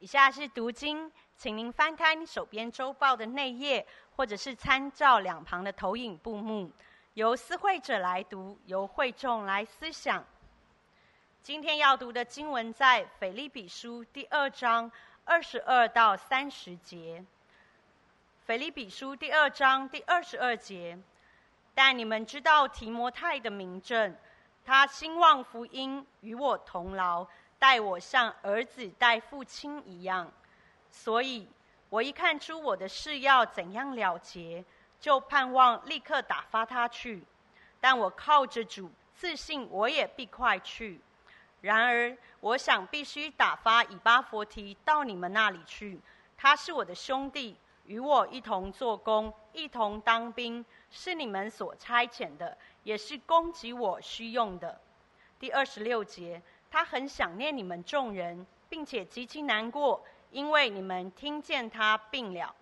以下是读经，请您翻开你手边周报的内页，或者是参照两旁的投影布幕，由思会者来读，由会众来思想。今天要读的经文在腓立比书第二章二十二到三十节。腓立比书第二章第二十二节，但你们知道提摩太的名证，他兴旺福音，与我同劳。待我像儿子待父亲一样，所以我一看出我的事要怎样了结，就盼望立刻打发他去。但我靠着主，自信我也必快去。然而，我想必须打发以巴弗提到你们那里去。他是我的兄弟，与我一同做工，一同当兵，是你们所差遣的，也是供给我需用的。第二十六节。他很想念你们众人，并且极其难过，因为你们听见他病了。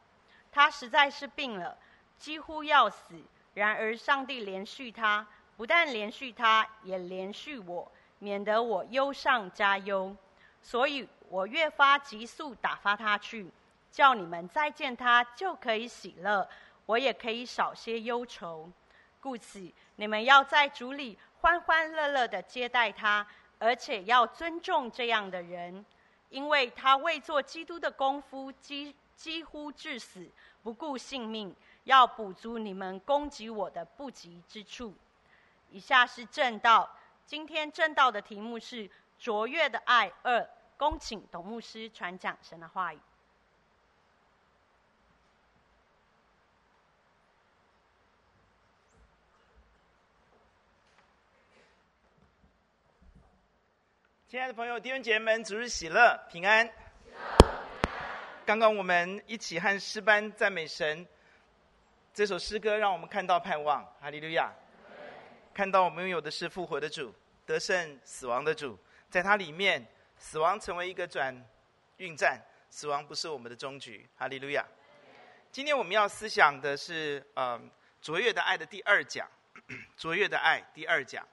他实在是病了，几乎要死。然而上帝怜恤他，不但怜恤他，也怜恤我，免得我忧上加忧。所以我越发急速打发他去，叫你们再见他就可以喜乐，我也可以少些忧愁。故此，你们要在主里欢欢乐乐地接待他。而且要尊重这样的人，因为他为做基督的功夫，几几乎致死，不顾性命，要补足你们攻击我的不及之处。以下是正道，今天正道的题目是卓越的爱二，恭请董牧师传讲神的话语。亲爱的朋友、弟兄姐妹们，主日喜乐，平安。刚刚我们一起和诗班赞美神，这首诗歌让我们看到盼望，哈利路亚！看到我们拥有的是复活的主，得胜死亡的主，在他里面，死亡成为一个转运站，死亡不是我们的终局，哈利路亚！今天我们要思想的是，呃，卓越的爱的第二讲，卓越的爱第二讲。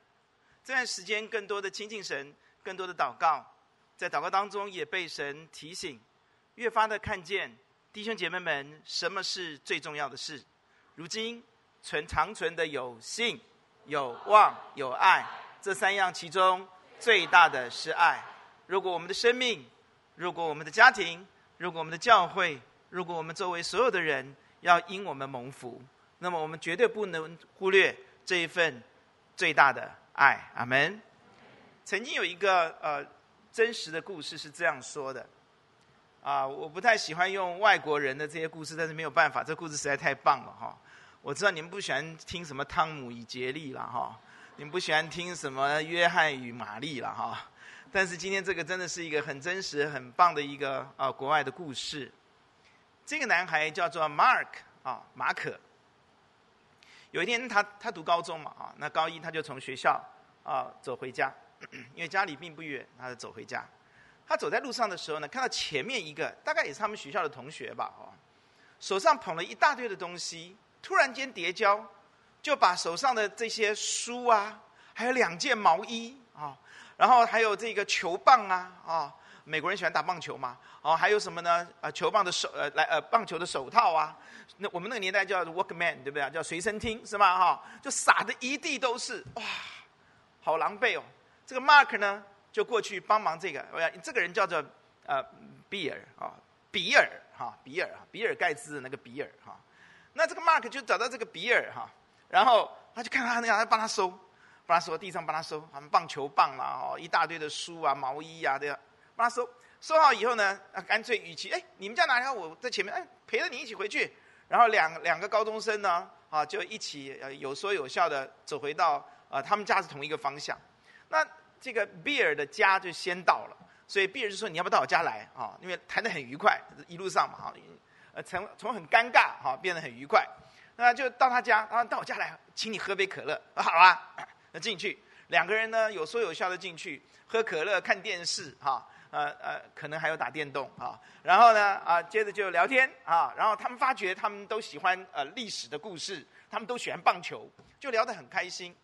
这段时间，更多的亲近神。更多的祷告，在祷告当中也被神提醒，越发的看见弟兄姐妹们什么是最重要的事。如今存长存的有信、有望、有爱，这三样其中最大的是爱。如果我们的生命，如果我们的家庭，如果我们的教会，如果我们周围所有的人要因我们蒙福，那么我们绝对不能忽略这一份最大的爱。阿门。曾经有一个呃真实的故事是这样说的，啊、我不太喜欢用外国人的这些故事，但是没有办法，这故事实在太棒了哈。我知道你们不喜欢听什么汤姆与杰利了哈，你们不喜欢听什么约翰与玛丽了哈，但是今天这个真的是一个很真实、很棒的一个啊、呃、国外的故事。这个男孩叫做 Mark 啊，马可。有一天他他读高中嘛啊，那高一他就从学校啊走回家。因为家里并不远，他就走回家。他走在路上的时候呢，看到前面一个大概也是他们学校的同学吧，哦，手上捧了一大堆的东西，突然间跌跤，就把手上的这些书啊，还有两件毛衣啊，然后还有这个球棒啊，啊，美国人喜欢打棒球嘛，哦，还有什么呢？啊，球棒的手，呃，来，呃，棒球的手套啊，那我们那个年代叫 Walkman，对不对？叫随身听是吧？哈，就撒的一地都是，哇，好狼狈哦。这个 Mark 呢，就过去帮忙这个。我讲这个人叫做呃比尔啊，比尔哈，比尔啊，比尔盖茨的那个比尔哈。那这个 Mark 就找到这个比尔哈，然后他就看他那样，他帮他收，帮他收地上帮他收，他们棒球棒啦，哦，一大堆的书啊、毛衣啊这样，帮他收。收好以后呢，啊，干脆与其哎，你们家哪里？我在前面，哎，陪着你一起回去。然后两两个高中生呢，啊，就一起呃有说有笑的走回到啊，他们家是同一个方向。那这个比尔的家就先到了，所以比尔就说：“你要不到我家来啊？因为谈得很愉快，一路上嘛哈，呃，从从很尴尬哈变得很愉快，那就到他家，然后到我家来，请你喝杯可乐，好啊，那进去两个人呢有说有笑的进去喝可乐看电视哈，呃呃，可能还有打电动啊，然后呢啊接着就聊天啊，然后他们发觉他们都喜欢呃历史的故事，他们都喜欢棒球，就聊得很开心。”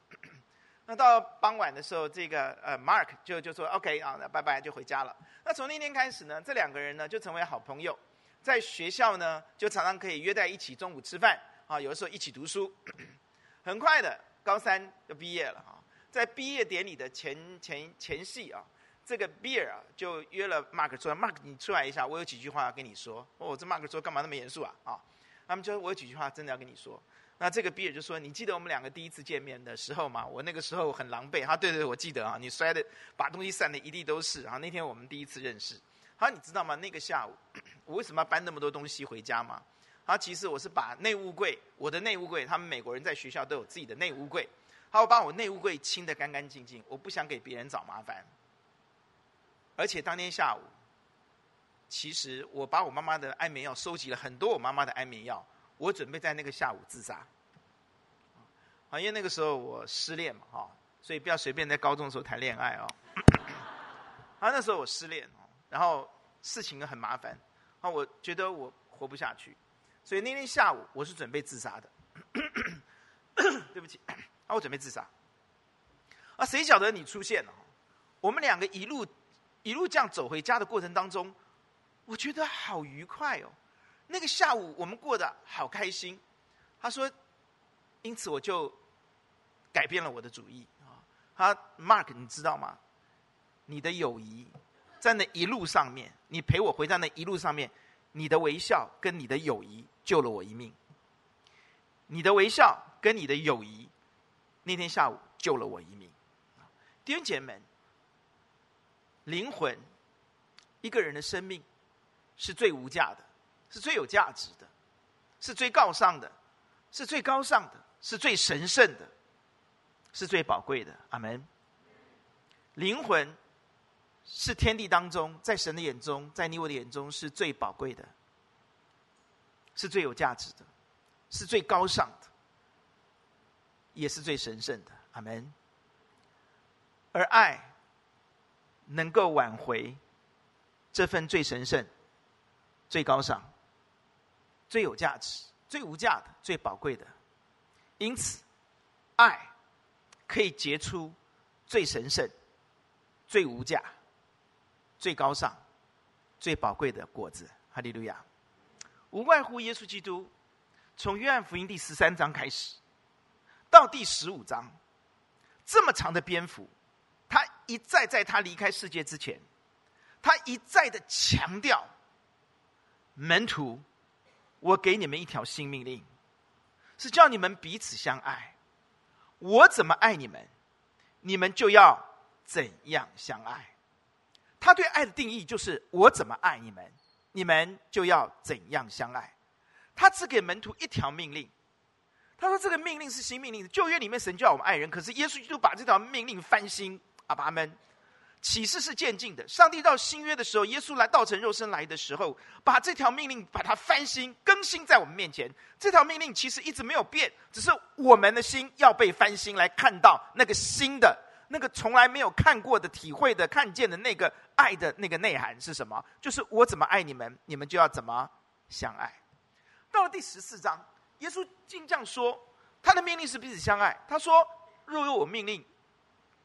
那到傍晚的时候，这个呃，Mark 就就说 OK 啊，那拜拜就回家了。那从那天开始呢，这两个人呢就成为好朋友，在学校呢就常常可以约在一起中午吃饭啊，有的时候一起读书。很快的，高三就毕业了啊，在毕业典礼的前前前夕啊，这个 Beer 啊就约了 Mark 说：“Mark，你出来一下，我有几句话要跟你说。”哦，这 Mark 说：“干嘛那么严肃啊？”啊，他们就说：“我有几句话真的要跟你说。”那这个比尔就说：“你记得我们两个第一次见面的时候吗？我那个时候很狼狈。”他对对，我记得啊，你摔的把东西散的一地都是啊。那天我们第一次认识。他：“你知道吗？那个下午，我为什么要搬那么多东西回家吗？”他其实我是把内务柜，我的内务柜，他们美国人在学校都有自己的内务柜。他说：“我把我内务柜清得干干净净，我不想给别人找麻烦。”而且当天下午，其实我把我妈妈的安眠药收集了很多，我妈妈的安眠药。我准备在那个下午自杀，啊，因为那个时候我失恋嘛，哈，所以不要随便在高中的时候谈恋爱哦。啊，那时候我失恋，然后事情很麻烦，啊，我觉得我活不下去，所以那天下午我是准备自杀的。对不起，啊，我准备自杀。啊，谁晓得你出现了？我们两个一路一路这样走回家的过程当中，我觉得好愉快哦。那个下午我们过得好开心，他说，因此我就改变了我的主意啊。他 Mark，你知道吗？你的友谊在那一路上面，你陪我回到那一路上面，你的微笑跟你的友谊救了我一命。你的微笑跟你的友谊，那天下午救了我一命。弟兄姐妹，灵魂，一个人的生命是最无价的。是最有价值的，是最高尚的，是最高尚的，是最神圣的，是最宝贵的。阿门。灵魂是天地当中，在神的眼中，在你我的眼中是最宝贵的，是最有价值的，是最高尚的，也是最神圣的。阿门。而爱能够挽回这份最神圣、最高尚。最有价值、最无价的、最宝贵的，因此，爱可以结出最神圣、最无价、最高尚、最宝贵的果子。哈利路亚！无外乎耶稣基督，从约翰福音第十三章开始，到第十五章，这么长的篇幅，他一再在他离开世界之前，他一再的强调门徒。我给你们一条新命令，是叫你们彼此相爱。我怎么爱你们，你们就要怎样相爱。他对爱的定义就是：我怎么爱你们，你们就要怎样相爱。他只给门徒一条命令，他说这个命令是新命令。旧约里面神叫我们爱人，可是耶稣基督把这条命令翻新。阿爸们。启示是渐进的。上帝到新约的时候，耶稣来道成肉身来的时候，把这条命令把它翻新、更新在我们面前。这条命令其实一直没有变，只是我们的心要被翻新，来看到那个新的、那个从来没有看过的、体会的、看见的那个爱的那个内涵是什么？就是我怎么爱你们，你们就要怎么相爱。到了第十四章，耶稣竟这样说：他的命令是彼此相爱。他说：若有我命令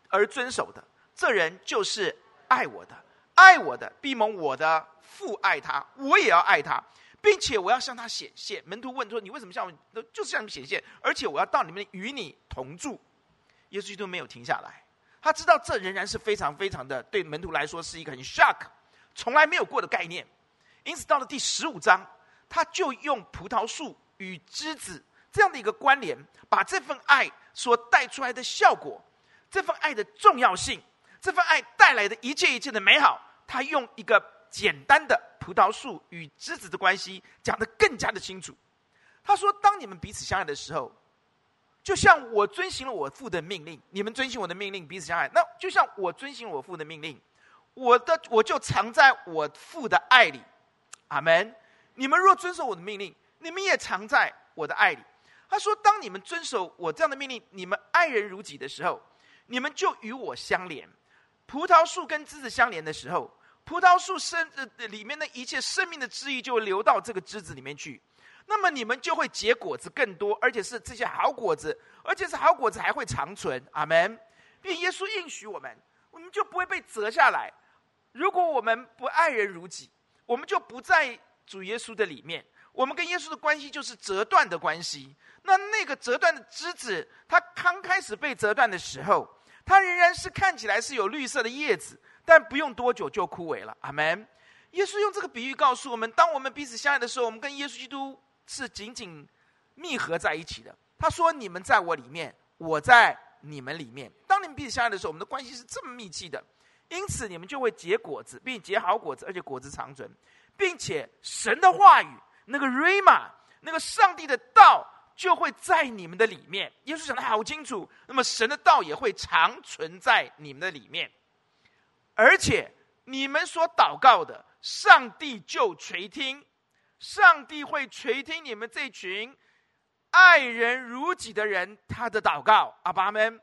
而遵守的。这人就是爱我的，爱我的必蒙我的父爱他，我也要爱他，并且我要向他显现。门徒问说：“你为什么向我？就是向你显现，而且我要到里面与你同住。”耶稣基督没有停下来，他知道这仍然是非常非常的对门徒来说是一个很 shock，从来没有过的概念。因此到了第十五章，他就用葡萄树与枝子这样的一个关联，把这份爱所带出来的效果，这份爱的重要性。这份爱带来的一切一切的美好，他用一个简单的葡萄树与枝子的关系讲得更加的清楚。他说：“当你们彼此相爱的时候，就像我遵行了我父的命令，你们遵行我的命令，彼此相爱。那就像我遵行我父的命令，我的我就藏在我父的爱里。阿门。你们若遵守我的命令，你们也藏在我的爱里。”他说：“当你们遵守我这样的命令，你们爱人如己的时候，你们就与我相连。”葡萄树跟枝子相连的时候，葡萄树生呃里面的一切生命的汁液就会流到这个枝子里面去，那么你们就会结果子更多，而且是这些好果子，而且是好果子还会长存。阿门。并耶稣应许我们，我们就不会被折下来。如果我们不爱人如己，我们就不在主耶稣的里面。我们跟耶稣的关系就是折断的关系。那那个折断的枝子，它刚开始被折断的时候，它仍然是看起来是有绿色的叶子，但不用多久就枯萎了。阿门。耶稣用这个比喻告诉我们：当我们彼此相爱的时候，我们跟耶稣基督是紧紧密合在一起的。他说：“你们在我里面，我在你们里面。当你们彼此相爱的时候，我们的关系是这么密切的，因此你们就会结果子，并结好果子，而且果子长存，并且神的话语。”那个瑞玛，那个上帝的道就会在你们的里面。耶稣讲的好清楚，那么神的道也会长存在你们的里面，而且你们所祷告的，上帝就垂听，上帝会垂听你们这群爱人如己的人他的祷告。阿爸们，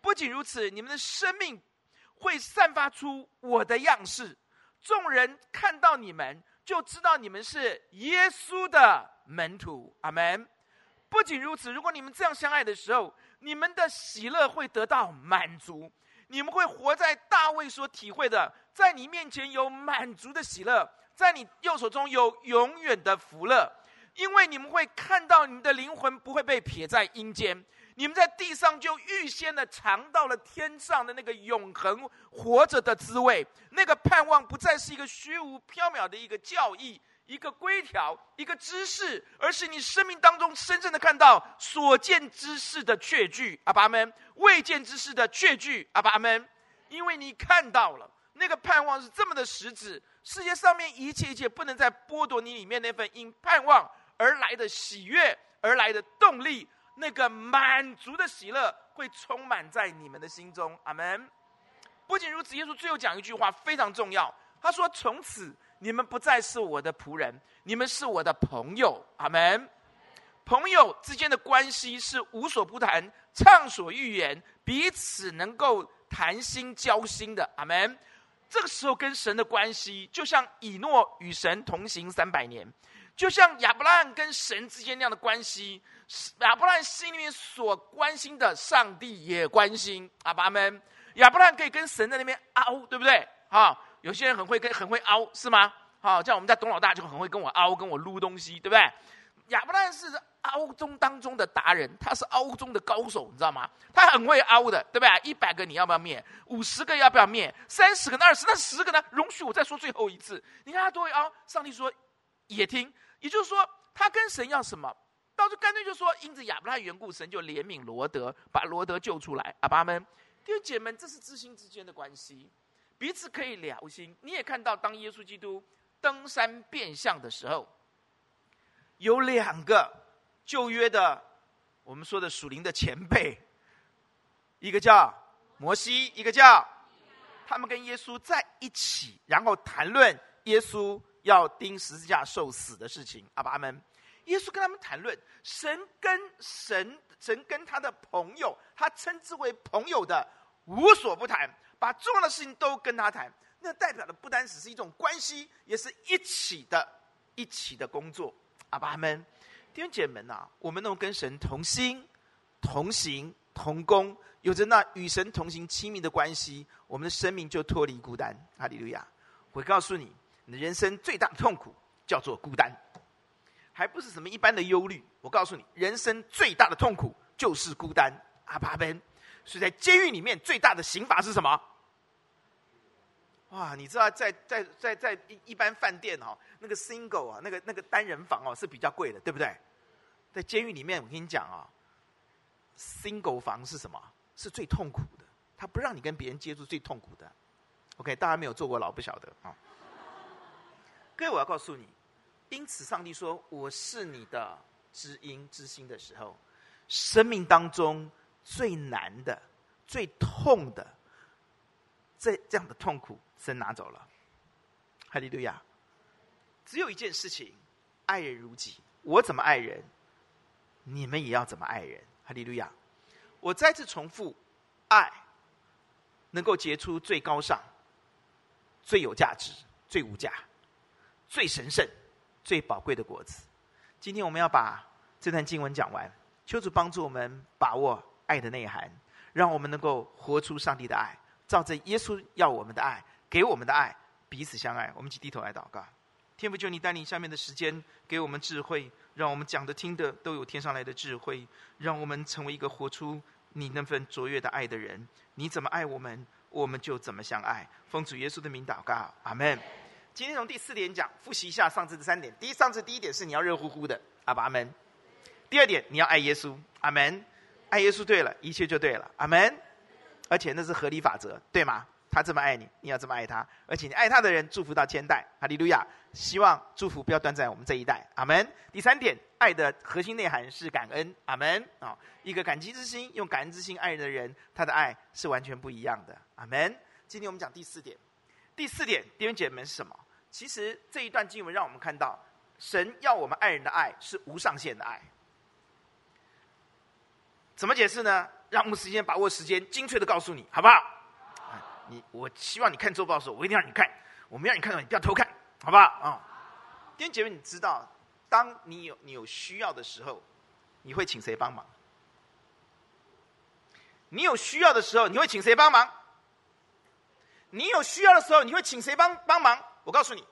不仅如此，你们的生命会散发出我的样式，众人看到你们。就知道你们是耶稣的门徒，阿门。不仅如此，如果你们这样相爱的时候，你们的喜乐会得到满足，你们会活在大卫所体会的，在你面前有满足的喜乐，在你右手中有永远的福乐，因为你们会看到你们的灵魂不会被撇在阴间。你们在地上就预先的尝到了天上的那个永恒活着的滋味，那个盼望不再是一个虚无缥缈的一个教义、一个规条、一个知识，而是你生命当中深深的看到所见之事的确据。阿爸们，未见之事的确据。阿爸们，因为你看到了那个盼望是这么的实质，世界上面一切一切不能再剥夺你里面那份因盼望而来的喜悦而来的动力。那个满足的喜乐会充满在你们的心中，阿门。不仅如此，耶稣最后讲一句话非常重要，他说：“从此你们不再是我的仆人，你们是我的朋友。”阿门。朋友之间的关系是无所不谈、畅所欲言、彼此能够谈心交心的。阿门。这个时候跟神的关系，就像以诺与神同行三百年。就像亚伯拉罕跟神之间那样的关系，亚伯拉罕心里面所关心的，上帝也关心。阿爸们，亚伯拉罕可以跟神在那边凹，对不对？哈，有些人很会跟很会凹，是吗？好，像我们家董老大就很会跟我凹，跟我撸东西，对不对？亚伯拉罕是凹中当中的达人，他是凹中的高手，你知道吗？他很会凹的，对不对？一百个你要不要灭？五十个要不要灭？三十个、那二十、那十个呢？容许我再说最后一次，你看他多会凹。上帝说也听。也就是说，他跟神要什么，到时候干脆就说，因着亚伯拉罕缘故，神就怜悯罗德，把罗德救出来。阿爸们，弟兄姐妹们，这是知心之间的关系，彼此可以聊心。你也看到，当耶稣基督登山变相的时候，有两个旧约的，我们说的属灵的前辈，一个叫摩西，一个叫他们跟耶稣在一起，然后谈论耶稣。要钉十字架受死的事情，阿爸们，耶稣跟他们谈论神跟神，神跟他的朋友，他称之为朋友的无所不谈，把重要的事情都跟他谈。那代表的不单只是一种关系，也是一起的，一起的工作。阿爸们，弟兄姐妹们啊，我们能跟神同心、同行、同工，有着那与神同行亲密的关系，我们的生命就脱离孤单。哈利路亚！我告诉你。你的人生最大的痛苦叫做孤单，还不是什么一般的忧虑。我告诉你，人生最大的痛苦就是孤单。阿爸们，所以在监狱里面最大的刑罚是什么？哇，你知道在在在在一一般饭店哦，那个 single 啊，那个那个单人房哦是比较贵的，对不对？在监狱里面，我跟你讲啊，single 房是什么？是最痛苦的，他不让你跟别人接触，最痛苦的。OK，大家没有坐过牢不晓得啊。各位，我要告诉你，因此上帝说我是你的知音知心的时候，生命当中最难的、最痛的，这这样的痛苦，神拿走了。哈利路亚！只有一件事情，爱人如己。我怎么爱人，你们也要怎么爱人。哈利路亚！我再次重复，爱能够结出最高尚、最有价值、最无价。最神圣、最宝贵的果子。今天我们要把这段经文讲完，求主帮助我们把握爱的内涵，让我们能够活出上帝的爱，照着耶稣要我们的爱，给我们的爱，彼此相爱。我们一起低头来祷告。天父，求你带领下面的时间，给我们智慧，让我们讲的听的都有天上来的智慧，让我们成为一个活出你那份卓越的爱的人。你怎么爱我们，我们就怎么相爱。奉主耶稣的名祷告，阿门。今天从第四点讲，复习一下上次的三点。第一，上次第一点是你要热乎乎的，阿爸阿门。第二点，你要爱耶稣，阿门。爱耶稣对了，一切就对了，阿门。而且那是合理法则，对吗？他这么爱你，你要这么爱他，而且你爱他的人，祝福到千代，哈利路亚！希望祝福不要断在我们这一代，阿门。第三点，爱的核心内涵是感恩，阿门。啊，一个感激之心，用感恩之心爱人的人，他的爱是完全不一样的，阿门。今天我们讲第四点，第四点弟兄姐妹们是什么？其实这一段经文让我们看到，神要我们爱人的爱是无上限的爱。怎么解释呢？让我们时间把握时间，精确的告诉你，好不好？你我希望你看周报的时候，我一定让你看。我没让你看到，你不要偷看，好不好？啊、哦，弟兄姐妹，你知道，当你有你有需要的时候，你会请谁帮忙？你有需要的时候，你会请谁帮忙？你有需要的时候，你会请谁帮帮忙？我告诉你，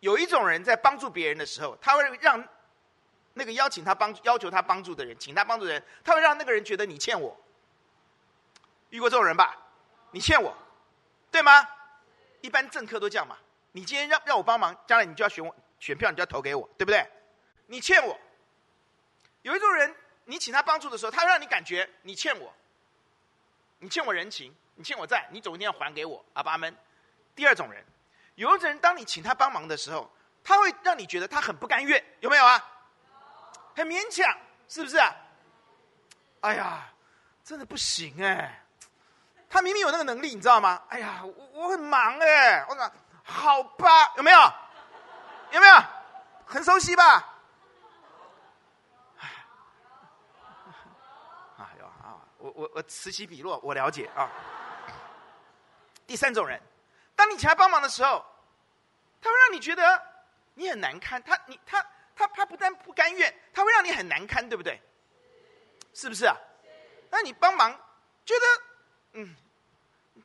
有一种人在帮助别人的时候，他会让那个邀请他帮要求他帮助的人，请他帮助的人，他会让那个人觉得你欠我。遇过这种人吧？你欠我。对吗？一般政客都这样嘛。你今天让让我帮忙，将来你就要选我选票，你就要投给我，对不对？你欠我。有一种人，你请他帮助的时候，他会让你感觉你欠我，你欠我人情，你欠我债，你总一定要还给我。阿爸们。第二种人，有一种人，当你请他帮忙的时候，他会让你觉得他很不甘愿，有没有啊？很勉强，是不是？哎呀，真的不行哎。他明明有那个能力，你知道吗？哎呀，我我很忙哎，我说好吧，有没有？有没有？很熟悉吧？哎呦啊，我我我此起彼落，我了解啊。第三种人，当你请他帮忙的时候，他会让你觉得你很难堪，他你他他他不但不甘愿，他会让你很难堪，对不对？是不是啊？那你帮忙，觉得。嗯，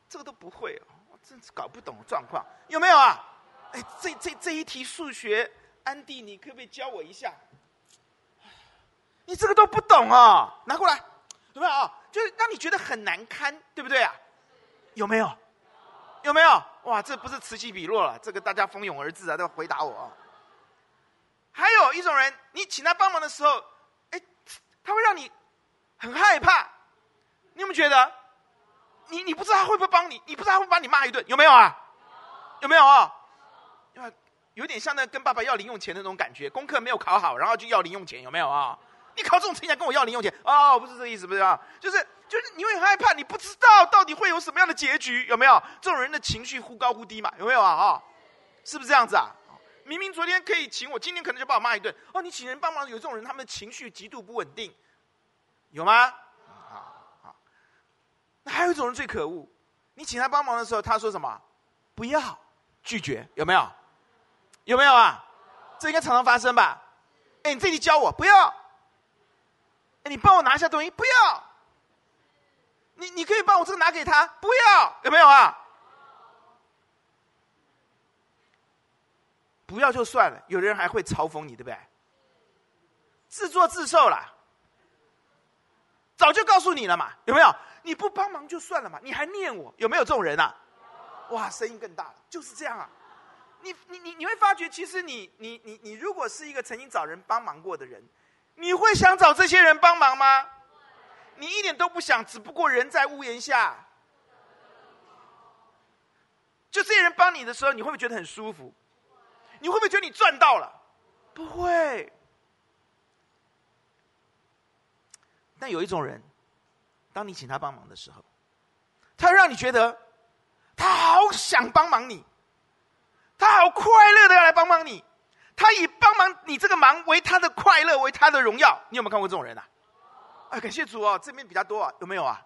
这个都不会哦，我真是搞不懂状况，有没有啊？哎，这这这一题数学，安迪，你可不可以教我一下？你这个都不懂哦，拿过来，有没有啊？就是让你觉得很难堪，对不对啊？有没有？有没有？哇，这不是此起彼落了，这个大家蜂拥而至啊，都要回答我啊。还有一种人，你请他帮忙的时候，哎，他会让你很害怕，你有没有觉得？你你不知道他会不会帮你，你不知道他会把你骂一顿，有没有啊？有没有啊？因为有点像那跟爸爸要零用钱的那种感觉，功课没有考好，然后就要零用钱，有没有啊？你考这种成绩还跟我要零用钱？哦，不是这个意思，不是啊？就是就是你会很害怕，你不知道到底会有什么样的结局，有没有？这种人的情绪忽高忽低嘛，有没有啊？啊，是不是这样子啊？明明昨天可以请我，今天可能就把我骂一顿。哦，你请人帮忙，有这种人，他们的情绪极度不稳定，有吗？那还有一种人最可恶，你请他帮忙的时候，他说什么？不要，拒绝，有没有？有没有啊？这应该常常发生吧？哎，你自己教我，不要。哎，你帮我拿一下东西，不要。你你可以帮我这个拿给他，不要，有没有啊？不要就算了，有的人还会嘲讽你，对不对？自作自受了。早就告诉你了嘛，有没有？你不帮忙就算了嘛，你还念我，有没有这种人啊？哇，声音更大了，就是这样啊。你你你你会发觉，其实你你你你如果是一个曾经找人帮忙过的人，你会想找这些人帮忙吗？你一点都不想，只不过人在屋檐下。就这些人帮你的时候，你会不会觉得很舒服？你会不会觉得你赚到了？不会。但有一种人。当你请他帮忙的时候，他让你觉得他好想帮忙你，他好快乐的要来帮忙你，他以帮忙你这个忙为他的快乐，为他的荣耀。你有没有看过这种人啊？哎，感谢主哦，这边比较多啊，有没有啊？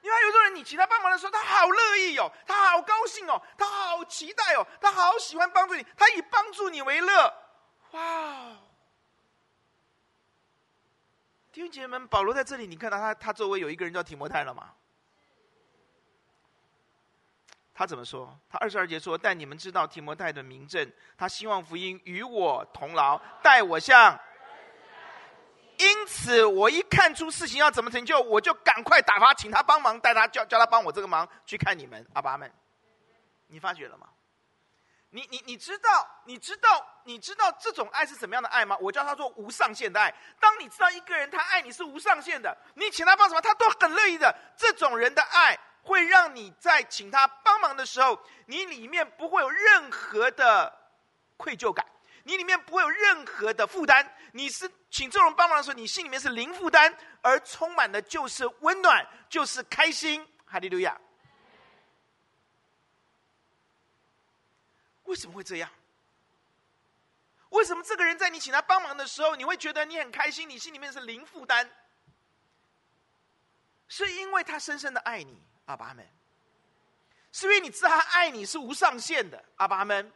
因为有种人，你请他帮忙的时候，他好乐意哦，他好高兴哦，他好期待哦，他好喜欢帮助你，他以帮助你为乐。哇！弟兄姐妹们，保罗在这里，你看到他，他周围有一个人叫提摩太了吗？他怎么说？他二十二节说：“但你们知道提摩太的名证，他希望福音与我同劳，待我像。因此，我一看出事情要怎么成就，我就赶快打发，请他帮忙，带他叫叫他帮我这个忙，去看你们阿爸们。你发觉了吗？你你你知道你知道你知道这种爱是怎么样的爱吗？我叫他做无上限的爱。当你知道一个人他爱你是无上限的，你请他帮什么，他都很乐意的。这种人的爱。”会让你在请他帮忙的时候，你里面不会有任何的愧疚感，你里面不会有任何的负担。你是请这种帮忙的时候，你心里面是零负担，而充满的就是温暖，就是开心。哈利路亚！为什么会这样？为什么这个人在你请他帮忙的时候，你会觉得你很开心，你心里面是零负担？是因为他深深的爱你。阿爸们，是因为你知道他爱你是无上限的。阿爸们，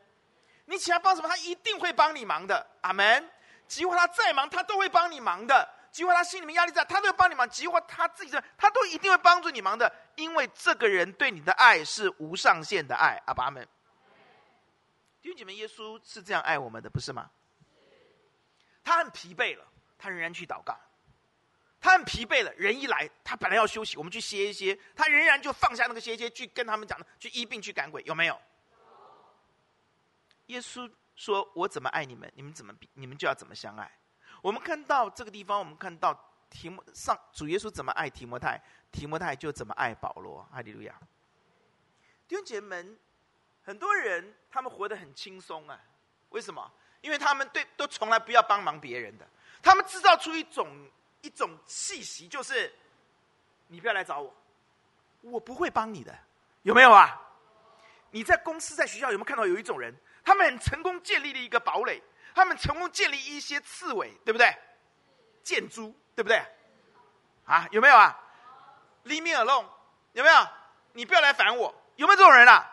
你请他帮什么，他一定会帮你忙的。阿门。即使他再忙，他都会帮你忙的。即使他心里面压力大，他都会帮你忙。即使他自己的，他都一定会帮助你忙的。因为这个人对你的爱是无上限的爱。阿爸们，弟兄姐妹，耶稣是这样爱我们的，不是吗？他很疲惫了，他仍然去祷告。他很疲惫了，人一来，他本来要休息，我们去歇一歇，他仍然就放下那个歇一歇，去跟他们讲的，去医病，去赶鬼，有没有？耶稣说：“我怎么爱你们，你们怎么比，你们就要怎么相爱。”我们看到这个地方，我们看到提摩上主耶稣怎么爱提摩太，提摩太就怎么爱保罗。哈利路亚！弟兄姐妹们，很多人他们活得很轻松啊，为什么？因为他们对都从来不要帮忙别人的，他们制造出一种。一种气息就是，你不要来找我，我不会帮你的，有没有啊？你在公司、在学校有没有看到有一种人，他们很成功建立了一个堡垒，他们成功建立一些刺猬，对不对？箭猪，对不对？啊，有没有啊？Leave me alone，有没有？你不要来烦我，有没有这种人啊？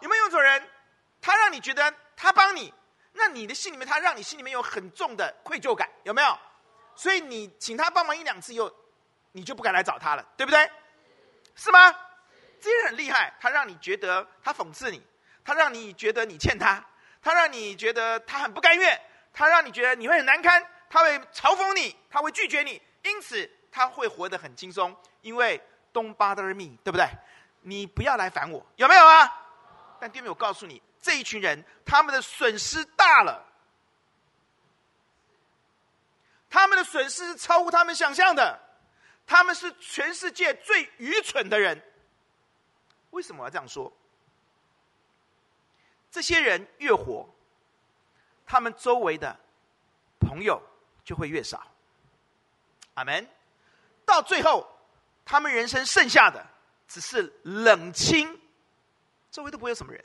有没有这种人？他让你觉得他帮你，那你的心里面，他让你心里面有很重的愧疚感，有没有？所以你请他帮忙一两次以后，你就不敢来找他了，对不对？是吗？这些人很厉害，他让你觉得他讽刺你，他让你觉得你欠他，他让你觉得他很不甘愿，他让你觉得你会很难堪，他会嘲讽你，他会拒绝你，因此他会活得很轻松，因为 Don't bother me，对不对？你不要来烦我，有没有啊？但弟兄，我告诉你，这一群人他们的损失大了。他们的损失是超乎他们想象的，他们是全世界最愚蠢的人。为什么要这样说？这些人越活，他们周围的朋友就会越少。阿门。到最后，他们人生剩下的只是冷清，周围都不会有什么人，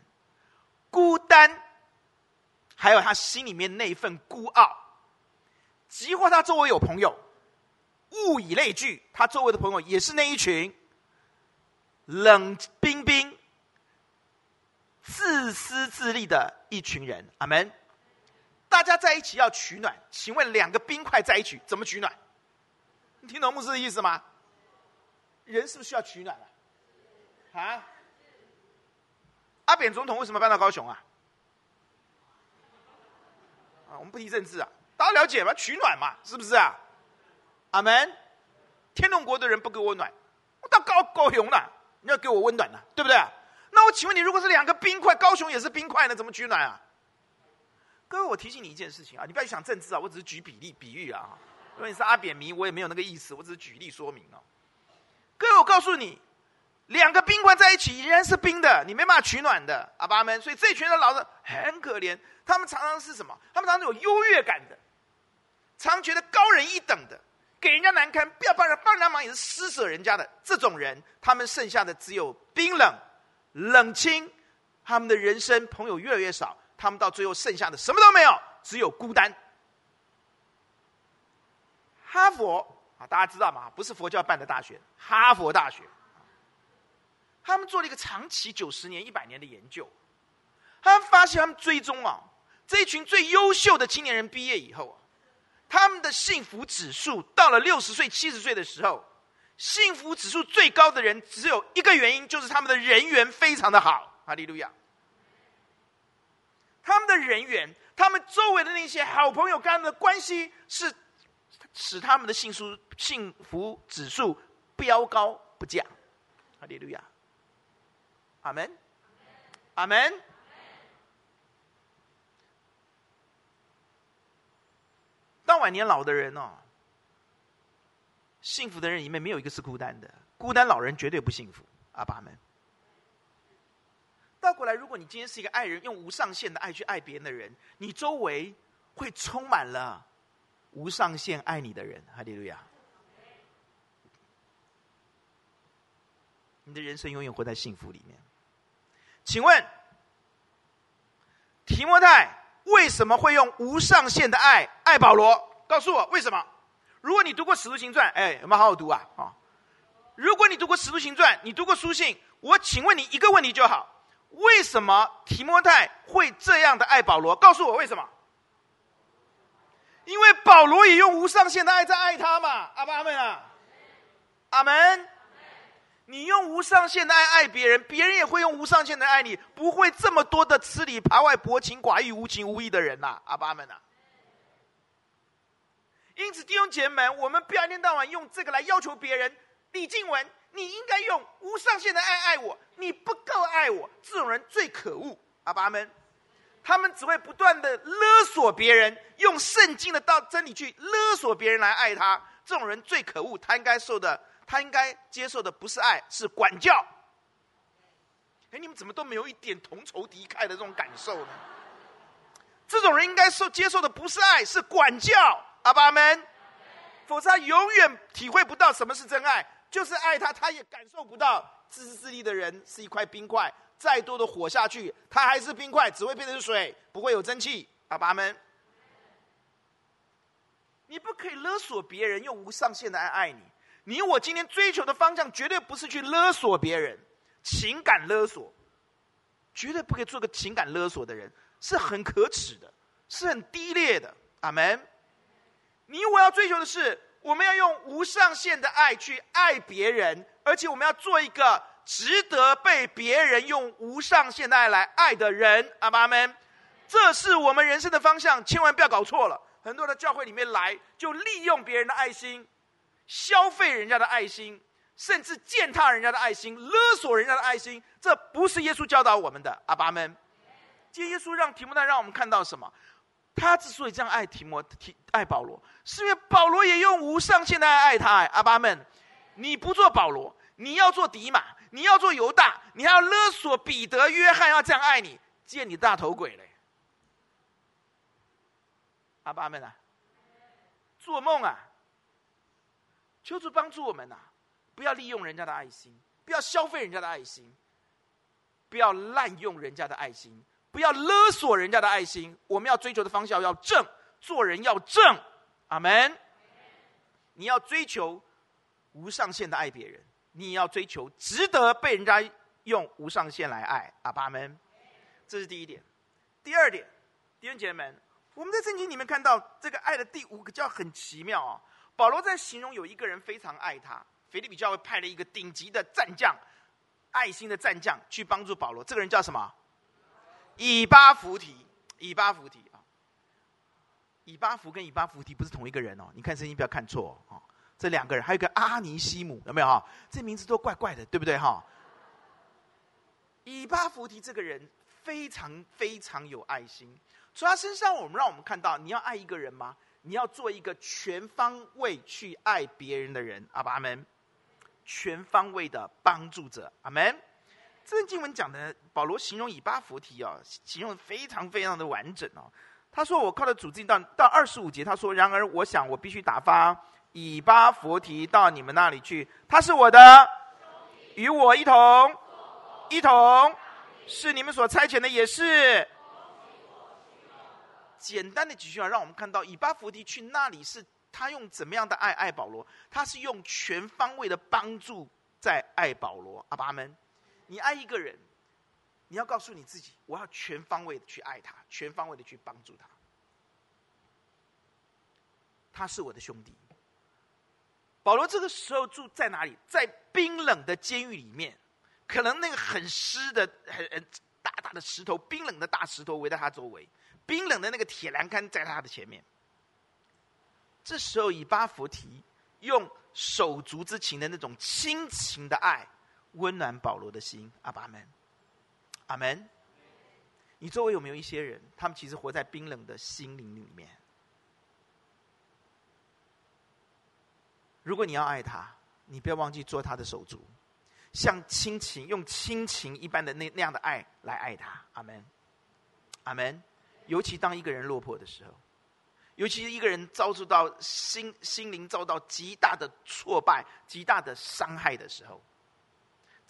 孤单，还有他心里面那一份孤傲。即或他周围有朋友，物以类聚，他周围的朋友也是那一群冷冰冰、自私自利的一群人。阿门。大家在一起要取暖，请问两个冰块在一起怎么取暖？你听懂牧师的意思吗？人是不是需要取暖啊？啊？阿扁总统为什么搬到高雄啊？啊，我们不提政治啊。大家了解吗？取暖嘛，是不是啊？阿门。天龙国的人不给我暖，我到高高雄了，你要给我温暖了，对不对？那我请问你，如果是两个冰块，高雄也是冰块呢，怎么取暖啊？各位，我提醒你一件事情啊，你不要去想政治啊，我只是举比例、比喻啊。因为你是阿扁迷，我也没有那个意思，我只是举例说明啊。各位，我告诉你，两个冰块在一起仍然是冰的，你没办法取暖的，阿爸们。所以这群人老是很可怜，他们常常是什么？他们常常有优越感的。常觉得高人一等的，给人家难堪，不要帮人帮人家忙也是施舍人家的这种人，他们剩下的只有冰冷、冷清，他们的人生朋友越来越少，他们到最后剩下的什么都没有，只有孤单。哈佛啊，大家知道吗？不是佛教办的大学，哈佛大学，他们做了一个长期九十年、一百年的研究，他们发现他们追踪啊，这一群最优秀的青年人毕业以后啊。他们的幸福指数到了六十岁、七十岁的时候，幸福指数最高的人只有一个原因，就是他们的人缘非常的好。哈利路亚！他们的人缘，他们周围的那些好朋友跟他们的关系，是使他们的幸福幸福指数飙高不降。哈利路亚！阿门，阿门。到晚年老的人哦，幸福的人里面没有一个是孤单的，孤单老人绝对不幸福。阿爸们，倒过来，如果你今天是一个爱人，用无上限的爱去爱别人的人，你周围会充满了无上限爱你的人。哈利路亚！你的人生永远活在幸福里面。请问，提摩太？为什么会用无上限的爱爱保罗？告诉我为什么？如果你读过《使徒行传》，哎，有没有好好读啊？啊！如果你读过《使徒行传》，你读过书信，我请问你一个问题就好：为什么提摩太会这样的爱保罗？告诉我为什么？因为保罗也用无上限的爱在爱他嘛！阿们阿们啊！阿门。你用无上限的爱爱别人，别人也会用无上限的爱你，不会这么多的吃里扒外、薄情寡义、无情无义的人呐、啊！阿爸们呐！因此弟兄姐妹们，我们不要一天到晚用这个来要求别人。李静文，你应该用无上限的爱爱我，你不够爱我，这种人最可恶！阿爸们，他们只会不断的勒索别人，用圣经的道真理去勒索别人来爱他，这种人最可恶，他应该受的。他应该接受的不是爱，是管教。哎，你们怎么都没有一点同仇敌忾的这种感受呢？这种人应该受接受的不是爱，是管教。阿爸们，否则他永远体会不到什么是真爱。就是爱他，他也感受不到自私自利的人是一块冰块，再多的火下去，他还是冰块，只会变成水，不会有蒸汽。阿爸们，你不可以勒索别人，用无上限的爱爱你。你我今天追求的方向绝对不是去勒索别人，情感勒索，绝对不可以做个情感勒索的人，是很可耻的，是很低劣的。阿门。你我要追求的是，我们要用无上限的爱去爱别人，而且我们要做一个值得被别人用无上限的爱来爱的人。阿门。这是我们人生的方向，千万不要搞错了。很多的教会里面来，就利用别人的爱心。消费人家的爱心，甚至践踏人家的爱心，勒索人家的爱心，这不是耶稣教导我们的。阿爸们，今天耶稣让提摩太让我们看到什么？他之所以这样爱提摩提爱保罗，是因为保罗也用无上限的爱爱他。阿爸们，你不做保罗，你要做迪马，你要做犹大，你还要勒索彼得、约翰，要这样爱你，见你大头鬼嘞！阿爸们啊，做梦啊！求主帮助我们呐、不要利用人家的爱心，不要消费人家的爱心，不要滥用人家的爱心，不要勒索人家的爱心。我们要追求的方向要正，做人要正。阿门。你要追求无上限的爱别人，你也要追求值得被人家用无上限来爱。阿门。这是第一点。第二点，弟兄姐妹们，我们在圣经里面看到这个爱的第五个叫很奇妙啊、哦。保罗在形容有一个人非常爱他，腓立比教会派了一个顶级的战将，爱心的战将去帮助保罗。这个人叫什么？以巴弗提。以巴弗提啊，以巴弗跟以巴弗提不是同一个人哦。你看声音不要看错哦。这两个人还有一个阿尼西姆，有没有哈？这名字都怪怪的，对不对哈？以巴弗提这个人非常非常有爱心，从他身上我们让我们看到，你要爱一个人吗？你要做一个全方位去爱别人的人，阿爸阿门。全方位的帮助者，阿门。这段经文讲的，保罗形容以巴弗提啊，形容非常非常的完整哦。他说：“我靠着主，进到到二十五节，他说：然而我想，我必须打发以巴弗提到你们那里去，他是我的，与我一同，一同，是你们所差遣的，也是。”简单的几句话，让我们看到以巴弗提去那里是他用怎么样的爱爱保罗？他是用全方位的帮助在爱保罗。阿爸们，你爱一个人，你要告诉你自己，我要全方位的去爱他，全方位的去帮助他。他是我的兄弟。保罗这个时候住在哪里？在冰冷的监狱里面，可能那个很湿的、很大大的石头，冰冷的大石头围在他周围，冰冷的那个铁栏杆在他的前面。这时候，以巴弗提用手足之情的那种亲情的爱，温暖保罗的心。阿爸们，阿门。你周围有没有一些人，他们其实活在冰冷的心灵里面？如果你要爱他，你不要忘记做他的手足，像亲情，用亲情一般的那那样的爱来爱他。阿门，阿门。尤其当一个人落魄的时候，尤其是一个人遭受到心心灵遭到极大的挫败、极大的伤害的时候，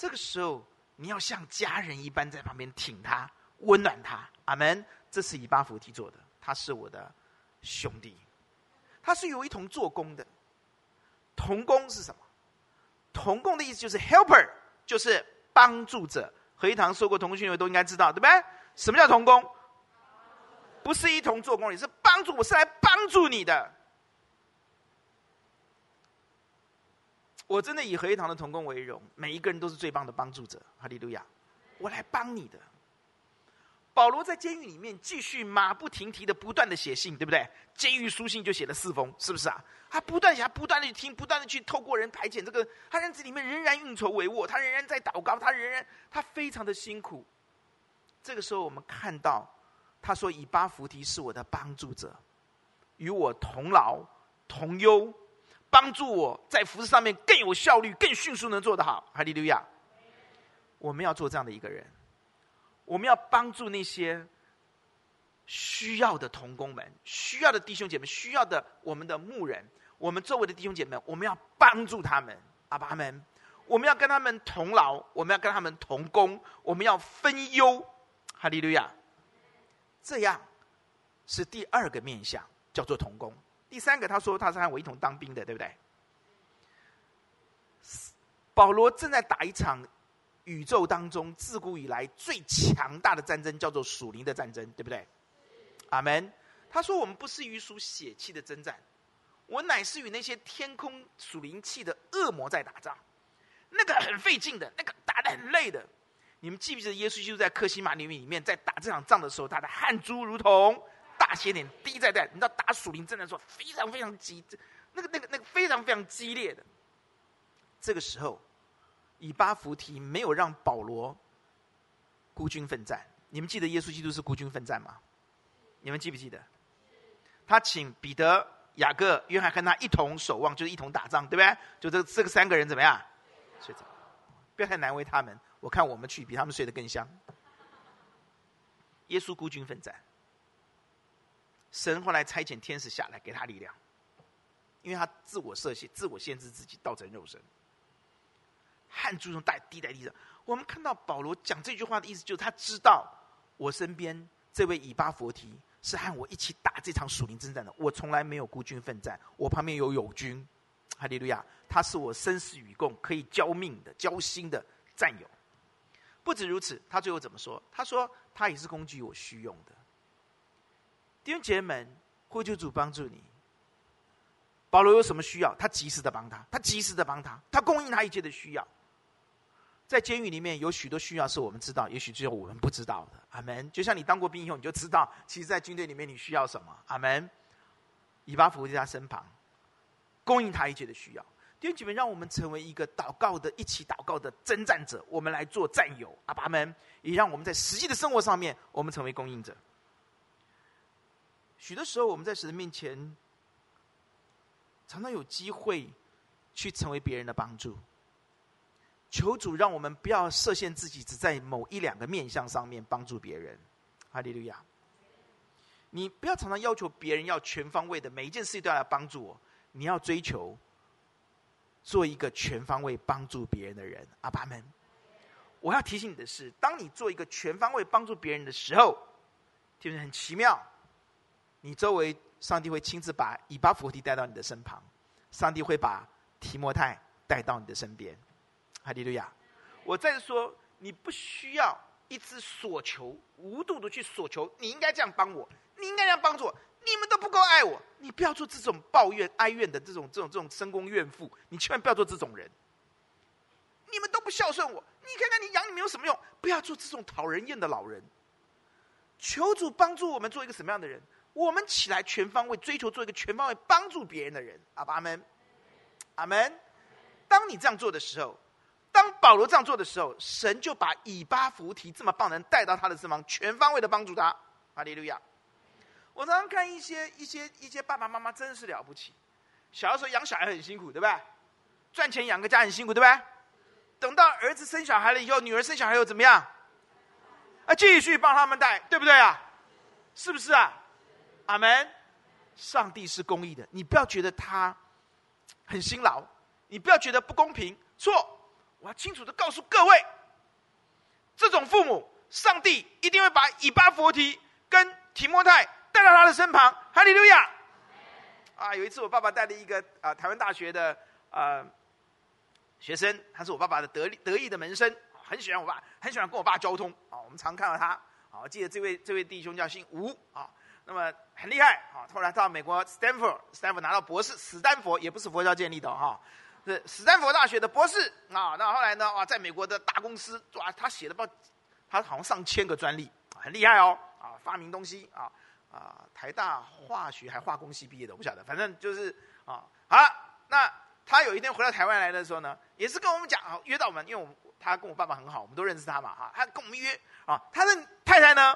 这个时候你要像家人一般在旁边挺他、温暖他。阿门。这是以巴弗提做的，他是我的兄弟，他是有一同做工的。同工是什么？同工的意思就是 helper，就是帮助者。何一堂受过同工训练都应该知道，对不对？什么叫同工？不是一同做工，也是帮助，我是来帮助你的。我真的以合一堂的同工为荣，每一个人都是最棒的帮助者。哈利路亚！我来帮你的。保罗在监狱里面继续马不停蹄的不断的写信，对不对？监狱书信就写了四封，是不是啊？他不断写，他不断的去听，不断的去透过人排遣这个，他在这里面仍然运筹帷幄，他仍然在祷告，他仍然他非常的辛苦。这个时候，我们看到他说：“以巴弗提是我的帮助者，与我同劳同忧，帮助我在服事上面更有效率、更迅速能做得好。”哈利路亚！我们要做这样的一个人。我们要帮助那些需要的同工们、需要的弟兄姐妹、需要的我们的牧人、我们周围的弟兄姐妹，我们要帮助他们，阿爸们，我们要跟他们同劳，我们要跟他们同工，我们要分忧，哈利路亚。这样是第二个面向，叫做同工。第三个，他说他是和我一同当兵的，对不对？保罗正在打一场。宇宙当中自古以来最强大的战争叫做属灵的战争，对不对？阿门。他说：“我们不是与属血气的征战，我乃是与那些天空属灵气的恶魔在打仗。那个很费劲的，那个打得很累的。你们记不记得耶稣就在克西马里面在打这场仗的时候，他的汗珠如同大血点滴在在。你知道打属灵争的时候非常非常激，那个那个那个非常非常激烈的。这个时候。”以巴弗提没有让保罗孤军奋战。你们记得耶稣基督是孤军奋战吗？你们记不记得？他请彼得、雅各、约翰跟他一同守望，就是一同打仗，对不对？就这这个三个人怎么样？睡着，不要太难为他们。我看我们去比他们睡得更香。耶稣孤军奋战，神后来差遣天使下来给他力量，因为他自我设限、自我限制自己，道成肉身。汗珠中带滴在地上。我们看到保罗讲这句话的意思，就是他知道我身边这位以巴弗提是和我一起打这场属灵征战的。我从来没有孤军奋战，我旁边有友军，哈利路亚！他是我生死与共、可以交命的、交心的战友。不止如此，他最后怎么说？他说他也是工具我需用的。弟兄姐妹们，呼求主帮助你。保罗有什么需要，他及时的帮他，他及时的帮他，他供应他一切的需要。在监狱里面有许多需要是我们知道，也许只有我们不知道的。阿门。就像你当过兵以后，你就知道，其实，在军队里面你需要什么。阿门。以巴弗在他身旁，供应他一切的需要。弟兄姐妹，让我们成为一个祷告的、一起祷告的征战者，我们来做战友。阿爸们，也让我们在实际的生活上面，我们成为供应者。许多时候，我们在神面前，常常有机会去成为别人的帮助。求主让我们不要设限自己，只在某一两个面相上面帮助别人。哈利路亚！你不要常常要求别人要全方位的，每一件事情都要来帮助我。你要追求做一个全方位帮助别人的人。阿爸们，我要提醒你的是，当你做一个全方位帮助别人的时候，就是很奇妙。你周围上帝会亲自把以巴弗提带到你的身旁，上帝会把提摩太带到你的身边。哈利路亚！我再说，你不需要一直索求，无度的去索求。你应该这样帮我，你应该这样帮助我。你们都不够爱我。你不要做这种抱怨、哀怨的这种、这种、这种深宫怨妇，你千万不要做这种人。你们都不孝顺我，你看看你养你们有什么用？不要做这种讨人厌的老人。求主帮助我们做一个什么样的人？我们起来全方位追求做一个全方位帮助别人的人。阿门，阿门。当你这样做的时候，当保罗这样做的时候，神就把以巴弗提这么棒的人带到他的身旁，全方位的帮助他。哈利路亚。我常常看一些一些一些爸爸妈妈真是了不起，小的时候养小孩很辛苦，对吧？赚钱养个家很辛苦，对吧？等到儿子生小孩了以后，女儿生小孩又怎么样？啊，继续帮他们带，对不对啊？是不是啊？阿门。上帝是公义的，你不要觉得他很辛劳，你不要觉得不公平。错，我要清楚的告诉各位，这种父母，上帝一定会把以巴弗提跟提摩太。带到他的身旁，哈利路亚！啊，有一次我爸爸带了一个啊、呃、台湾大学的啊、呃、学生，他是我爸爸的得得意的门生，很喜欢我爸，很喜欢跟我爸交通啊。我们常看到他啊，我记得这位这位弟兄叫姓吴啊，那么很厉害啊。后来到美国 Stanford，Stanford 拿到博士，史丹佛也不是佛教建立的哈，是史丹佛大学的博士啊。那后来呢啊，在美国的大公司哇，他写了报，他好像上千个专利，很厉害哦啊，发明东西啊。啊，台大化学还化工系毕业的，我不晓得，反正就是啊，好了，那他有一天回到台湾来的时候呢，也是跟我们讲啊，约到我们，因为我们他跟我爸爸很好，我们都认识他嘛，哈，他跟我们约啊，他的太太呢，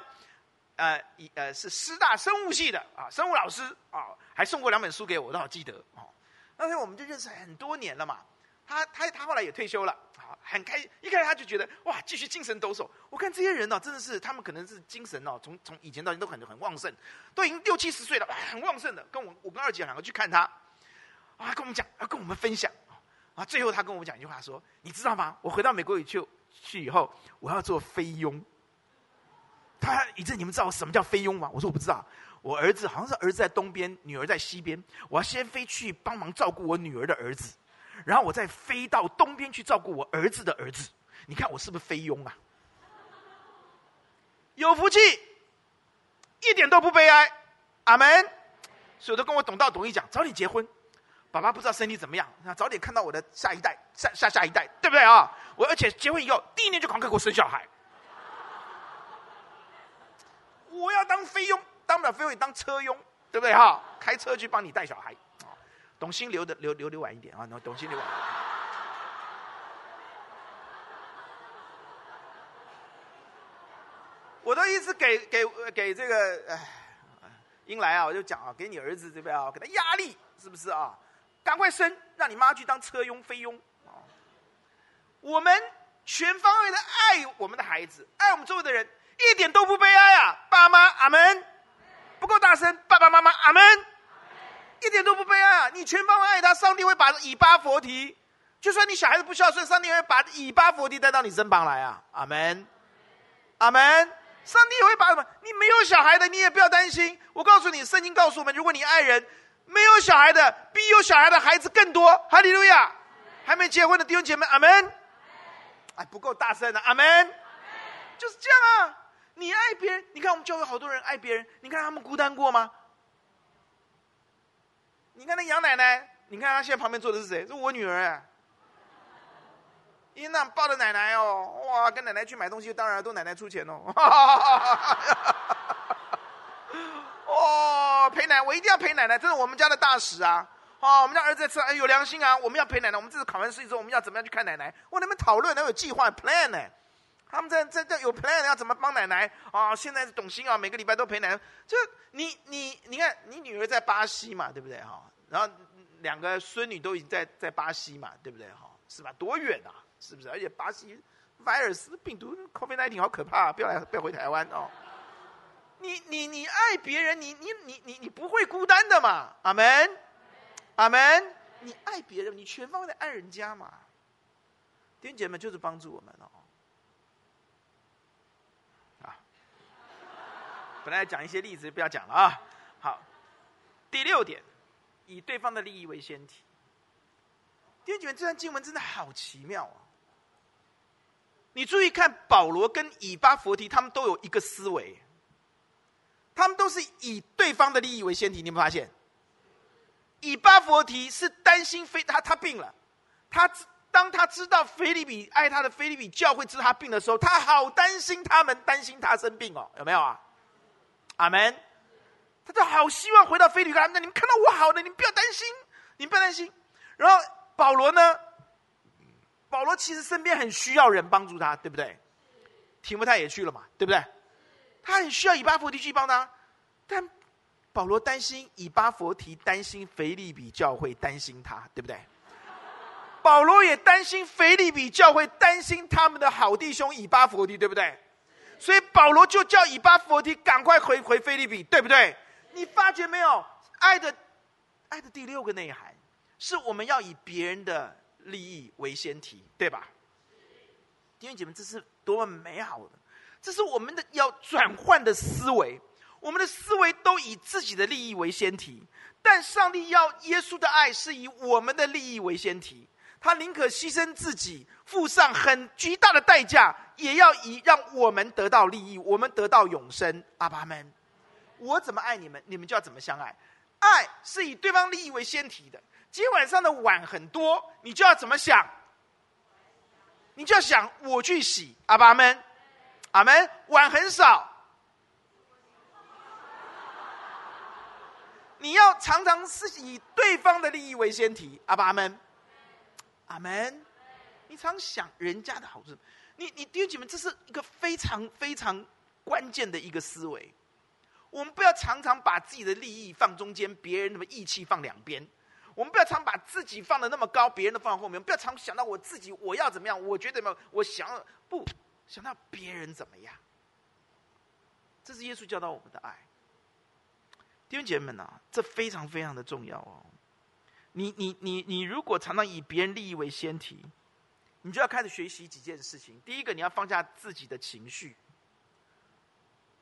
呃，一呃是师大生物系的啊，生物老师啊，还送过两本书给我，我都好记得哦，那天我们就认识很多年了嘛。他他他后来也退休了，啊，很开。一开始他就觉得哇，继续精神抖擞。我看这些人呢、哦，真的是他们可能是精神哦，从从以前到现在都很很旺盛，都已经六七十岁了，很旺盛的。跟我我跟二姐两个去看他，啊，跟我们讲，啊，跟我们分享，啊，最后他跟我们讲一句话说：“你知道吗？我回到美国去去以后，我要做菲佣。”他一阵，你们知道什么叫菲佣吗？我说我不知道。我儿子好像是儿子在东边，女儿在西边，我要先飞去帮忙照顾我女儿的儿子。然后我再飞到东边去照顾我儿子的儿子，你看我是不是菲佣啊？有福气，一点都不悲哀，阿门。所以都跟我懂道懂义讲，早点结婚，爸爸不知道身体怎么样，那早点看到我的下一代，下下下一代，对不对啊？我而且结婚以后第一年就赶快给我生小孩，我要当菲佣，当不了菲佣也当车佣，对不对哈？开车去帮你带小孩。董卿留的留留留晚一点啊，董董卿留晚。我都一直给给给这个哎，英来啊，我就讲啊，给你儿子这边啊，给他压力，是不是啊？赶快生，让你妈去当车佣、菲佣啊。我们全方位的爱我们的孩子，爱我们周围的人，一点都不悲哀啊！爸妈，阿门。不够大声，爸爸妈妈，阿门。一点都不悲哀啊！你全方位爱他，上帝会把以巴佛提，就算你小孩子不孝顺，上帝会把以巴佛提带到你身旁来啊！阿门，阿门。上帝会把什么？你没有小孩的，你也不要担心。我告诉你，圣经告诉我们，如果你爱人，没有小孩的比有小孩的孩子更多。哈利路亚！还没结婚的弟兄姐妹，阿门。哎，不够大声的，阿门。就是这样啊！你爱别人，你看我们教会好多人爱别人，你看他们孤单过吗？你看那杨奶奶，你看她现在旁边坐的是谁？是我女儿哎。因那抱着奶奶哦，哇，跟奶奶去买东西，当然都奶奶出钱哦。哦，陪奶，我一定要陪奶奶，这是我们家的大使啊。哦，我们家儿子在吃，哎，有良心啊，我们要陪奶奶。我们这次考完试之后，我们要怎么样去看奶奶？我那边讨论，那有计划 plan 呢。他们在在在有 plan 要怎么帮奶奶啊？现在是懂心啊，每个礼拜都陪奶奶。就你你你看，你女儿在巴西嘛，对不对哈？然后两个孙女都已经在在巴西嘛，对不对哈？是吧？多远啊？是不是？而且巴西 virus 病毒 COVID-19 好可怕，不要来不要回台湾哦。你你你爱别人，你你你你你不会孤单的嘛？阿门，阿门。你爱别人，你全方位的爱人家嘛？弟兄姐妹就是帮助我们哦。本来讲一些例子，不要讲了啊。好，第六点，以对方的利益为先提。弟兄姐妹，这段经文真的好奇妙啊！你注意看，保罗跟以巴弗提他们都有一个思维，他们都是以对方的利益为先提。你有没有发现？以巴弗提是担心腓他他病了，他当他知道腓利比爱他的腓利比教会知他病的时候，他好担心他们，担心他生病哦，有没有啊？阿门。他就好希望回到腓立比，跟他们说：“你们看到我好了，你们不要担心，你们不要担心。”然后保罗呢？保罗其实身边很需要人帮助他，对不对？提摩太也去了嘛，对不对？他很需要以巴弗提去帮他，但保罗担心以巴弗提，担心腓利比教会，担心他，对不对？保罗也担心腓利比教会，担心他们的好弟兄以巴弗提，对不对？所以保罗就叫以巴弗提赶快回回腓立比，对不对？你发觉没有？爱的爱的第六个内涵，是我们要以别人的利益为先提，对吧？弟兄姐妹，这是多么美好的！这是我们的要转换的思维。我们的思维都以自己的利益为先提，但上帝要耶稣的爱是以我们的利益为先提。他宁可牺牲自己，付上很巨大的代价，也要以让我们得到利益，我们得到永生。阿爸们。我怎么爱你们，你们就要怎么相爱。爱是以对方利益为先提的。今晚上的碗很多，你就要怎么想？你就要想我去洗。阿爸们，阿门。碗很少，你要常常是以对方的利益为先提。阿爸们，阿门。你常想人家的好处，你你弟兄姐妹，这是一个非常非常关键的一个思维。我们不要常常把自己的利益放中间，别人的义气放两边。我们不要常把自己放的那么高，别人的放在后面。不要常想到我自己，我要怎么样？我觉得怎么？我想不想到别人怎么样？这是耶稣教导我们的爱。弟兄姐妹们啊，这非常非常的重要哦。你你你你，如果常常以别人利益为先提，你就要开始学习几件事情。第一个，你要放下自己的情绪。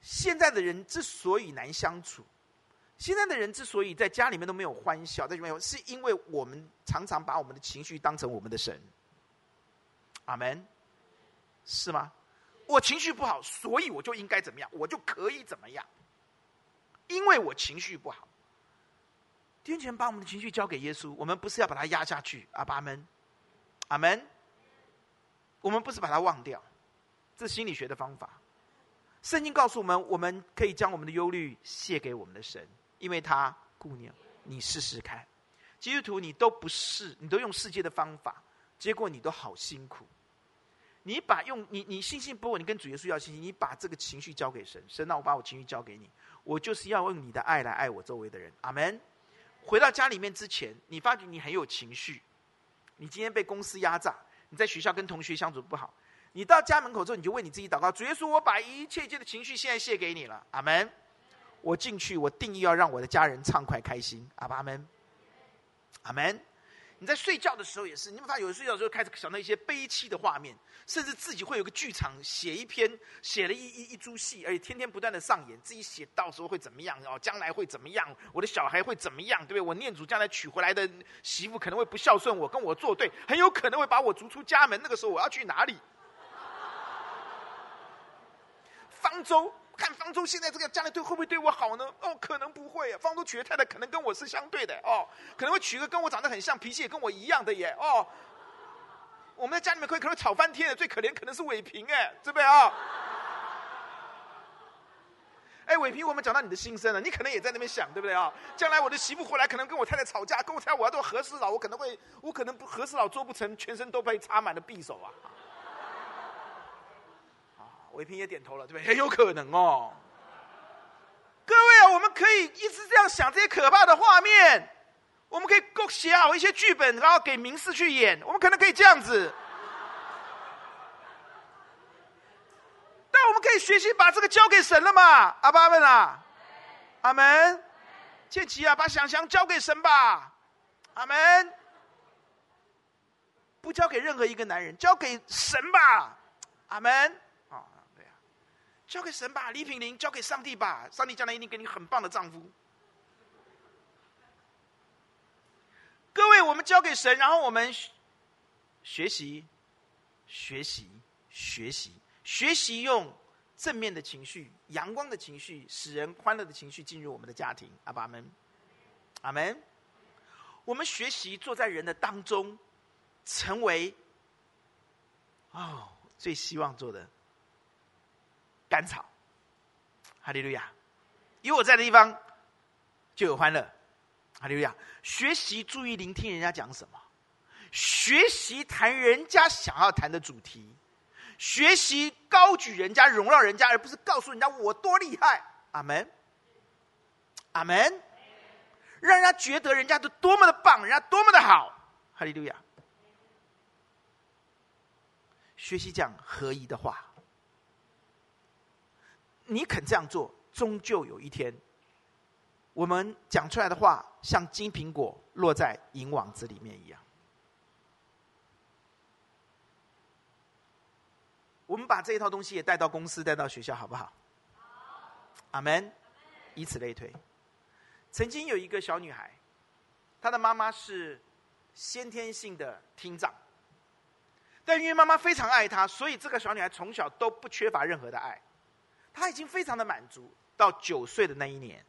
现在的人之所以难相处，现在的人之所以在家里面都没有欢笑，在里面是因为我们常常把我们的情绪当成我们的神。阿门，是吗？我情绪不好，所以我就应该怎么样？我就可以怎么样？因为我情绪不好，天前把我们的情绪交给耶稣，我们不是要把它压下去。阿爸们，阿门。我们不是把它忘掉，这是心理学的方法。圣经告诉我们，我们可以将我们的忧虑卸给我们的神，因为他顾念。你试试看，基督徒你都不是，你都用世界的方法，结果你都好辛苦。你把用你你信心不够，你跟主耶稣要信心，你把这个情绪交给神，神，那我把我情绪交给你，我就是要用你的爱来爱我周围的人。阿门。回到家里面之前，你发觉你很有情绪，你今天被公司压榨，你在学校跟同学相处不好。你到家门口之后，你就为你自己祷告。主耶稣，我把一切一切的情绪现在卸给你了。阿门。我进去，我定义要让我的家人畅快开心。阿爸，阿门。阿门。你在睡觉的时候也是，你们发现有人睡觉的时候开始想到一些悲戚的画面，甚至自己会有个剧场，写一篇，写了一一一出戏，而且天天不断的上演，自己写到时候会怎么样？哦，将来会怎么样？我的小孩会怎么样？对不对？我念主将来娶回来的媳妇可能会不孝顺我，跟我作对，很有可能会把我逐出家门。那个时候我要去哪里？方舟，看方舟现在这个将来对会不会对我好呢？哦，可能不会。方舟娶的太太可能跟我是相对的哦，可能会娶个跟我长得很像、脾气也跟我一样的耶哦。我们在家里面可以可能吵翻天的，最可怜可能是伟平哎，对不对啊？哎，伟平，我们讲到你的心声了，你可能也在那边想，对不对啊？将来我的媳妇回来，可能跟我太太吵架，跟我太太我要做和事佬，我可能会，我可能不和事佬做不成，全身都被插满了匕首啊。伟平也点头了，对不对？很 有可能哦。各位啊，我们可以一直这样想这些可怕的画面，我们可以够写好一些剧本，然后给民视去演。我们可能可以这样子，但我们可以学习把这个交给神了嘛？阿爸们啊，阿门。建奇啊，把想象交给神吧，阿门。不交给任何一个男人，交给神吧，阿门。交给神吧，李品玲，交给上帝吧，上帝将来一定给你很棒的丈夫。各位，我们交给神，然后我们学习，学习，学习，学习用正面的情绪、阳光的情绪、使人欢乐的情绪进入我们的家庭。阿爸阿门，阿门。我们学习坐在人的当中，成为哦最希望做的甘草。哈利路亚！有我在的地方就有欢乐。哈利路亚！学习注意聆听人家讲什么，学习谈人家想要谈的主题，学习高举人家、荣耀人家，而不是告诉人家我多厉害。阿门，阿门。让人家觉得人家都多么的棒，人家多么的好。哈利路亚！学习讲合宜的话。你肯这样做，终究有一天，我们讲出来的话像金苹果落在银网子里面一样。我们把这一套东西也带到公司，带到学校，好不好？阿门。以此类推。曾经有一个小女孩，她的妈妈是先天性的听障，但因为妈妈非常爱她，所以这个小女孩从小都不缺乏任何的爱。他已经非常的满足。到九岁的那一年，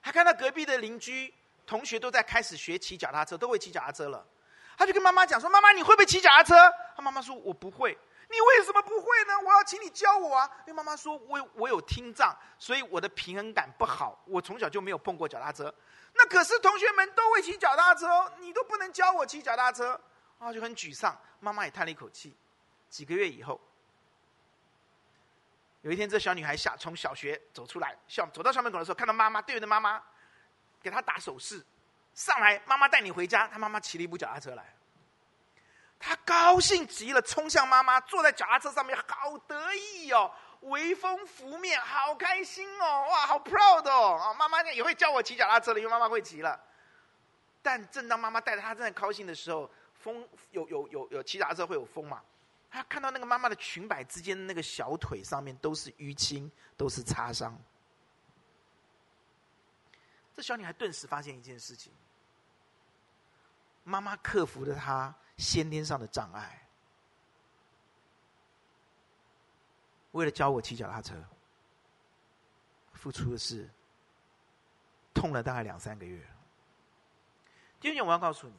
他看到隔壁的邻居同学都在开始学骑脚踏车，都会骑脚踏车了。他就跟妈妈讲说：“妈妈，你会不会骑脚踏车？”他妈妈说：“我不会。”你为什么不会呢？我要请你教我啊！因为妈妈说：“我我有听障，所以我的平衡感不好。我从小就没有碰过脚踏车。那可是同学们都会骑脚踏车，你都不能教我骑脚踏车啊！”就很沮丧。妈妈也叹了一口气。几个月以后。有一天，这小女孩下从小学走出来，校走到校门口的时候，看到妈妈对面的妈妈，给她打手势，上来，妈妈带你回家。她妈妈骑了一部脚踏车来，她高兴极了，冲向妈妈，坐在脚踏车上面，好得意哦，微风拂面，好开心哦，哇，好 proud 哦，啊，妈妈也会教我骑脚踏车了，因为妈妈会骑了。但正当妈妈带着她正在高兴的时候，风有有有有骑脚踏车会有风嘛？他看到那个妈妈的裙摆之间的那个小腿上面都是淤青，都是擦伤。这小女孩顿时发现一件事情：妈妈克服了她先天上的障碍，为了教我骑脚踏车，付出的是痛了大概两三个月。第二点，我要告诉你，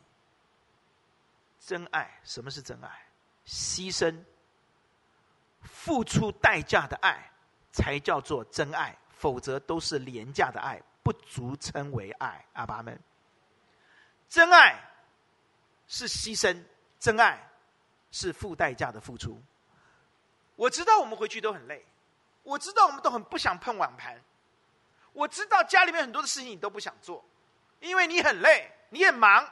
真爱，什么是真爱？牺牲、付出代价的爱，才叫做真爱，否则都是廉价的爱，不足称为爱。阿爸们，真爱是牺牲，真爱是付代价的付出。我知道我们回去都很累，我知道我们都很不想碰碗盘，我知道家里面很多的事情你都不想做，因为你很累，你很忙，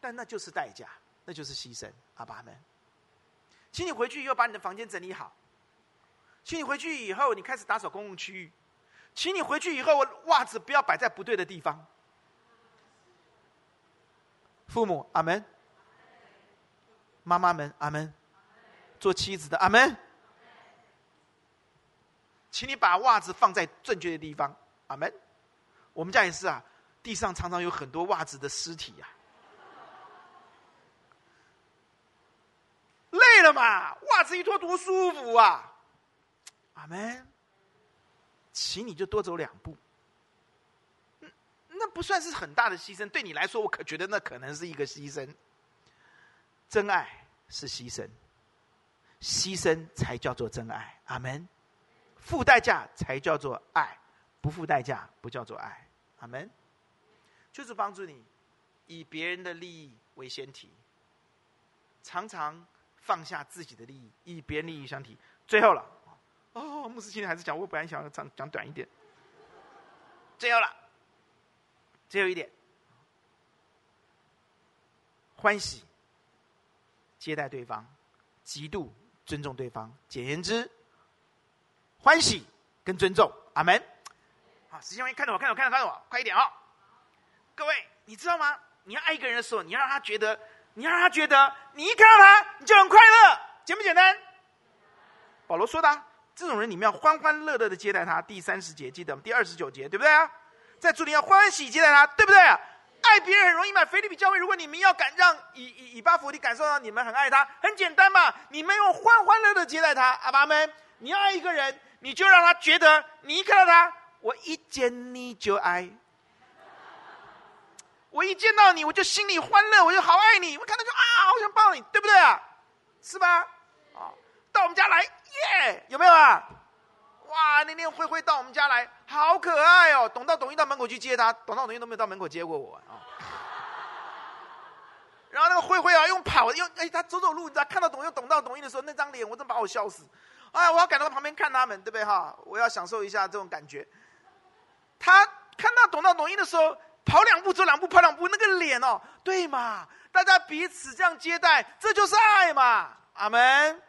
但那就是代价。那就是牺牲，阿爸们，请你回去以后把你的房间整理好。请你回去以后，你开始打扫公共区域。请你回去以后，袜子不要摆在不对的地方。父母，阿门。妈妈们，阿门。做妻子的，阿门。请你把袜子放在正确的地方，阿门。我们家也是啊，地上常常有很多袜子的尸体呀、啊。了嘛？袜子一脱多舒服啊！阿门。请你就多走两步。那不算是很大的牺牲，对你来说，我可觉得那可能是一个牺牲。真爱是牺牲，牺牲才叫做真爱。阿门。付代价才叫做爱，不付代价不叫做爱。阿门。就是帮助你以别人的利益为先提，常常。放下自己的利益，以别人利益相提。最后了，哦，牧师今天还是讲，我本来想要讲讲短一点。最后了，最后一点，欢喜接待对方，极度尊重对方。简言之，欢喜跟尊重。阿门。好，时间，看着我，看着我，看着看着我，快一点哦。各位，你知道吗？你要爱一个人的时候，你要让他觉得。你让他觉得，你一看到他，你就很快乐，简不简单？保罗说的、这种人你们要欢欢乐乐的接待他。第三十节记得？第二十九节对不对啊？在主里要欢喜接待他，对不对啊？爱别人很容易嘛。腓利比教会，如果你们要敢让以以以巴弗提感受到你们很爱他，很简单嘛，你们用欢欢乐乐接待他。阿爸们，你要爱一个人，你就让他觉得你一看到他，我一见你就爱。我一见到你，我就心里欢乐，我就好爱你。我看到就啊，好想抱你，对不对啊？是吧？啊，到我们家来，耶，有没有啊？哇，那天灰灰到我们家来，好可爱哦。董到董一到门口去接他，董到董一都没有到门口接过我啊。然后那个灰灰啊，用跑，用哎，他走走路，你知道，看到董又董到董一的时候，那张脸，我真把我笑死。哎，我要赶到旁边看他们，对不对哈？我要享受一下这种感觉。他看到董到董一的时候。跑两步，走两步，跑两步，那个脸哦，对嘛？大家彼此这样接待，这就是爱嘛！阿门，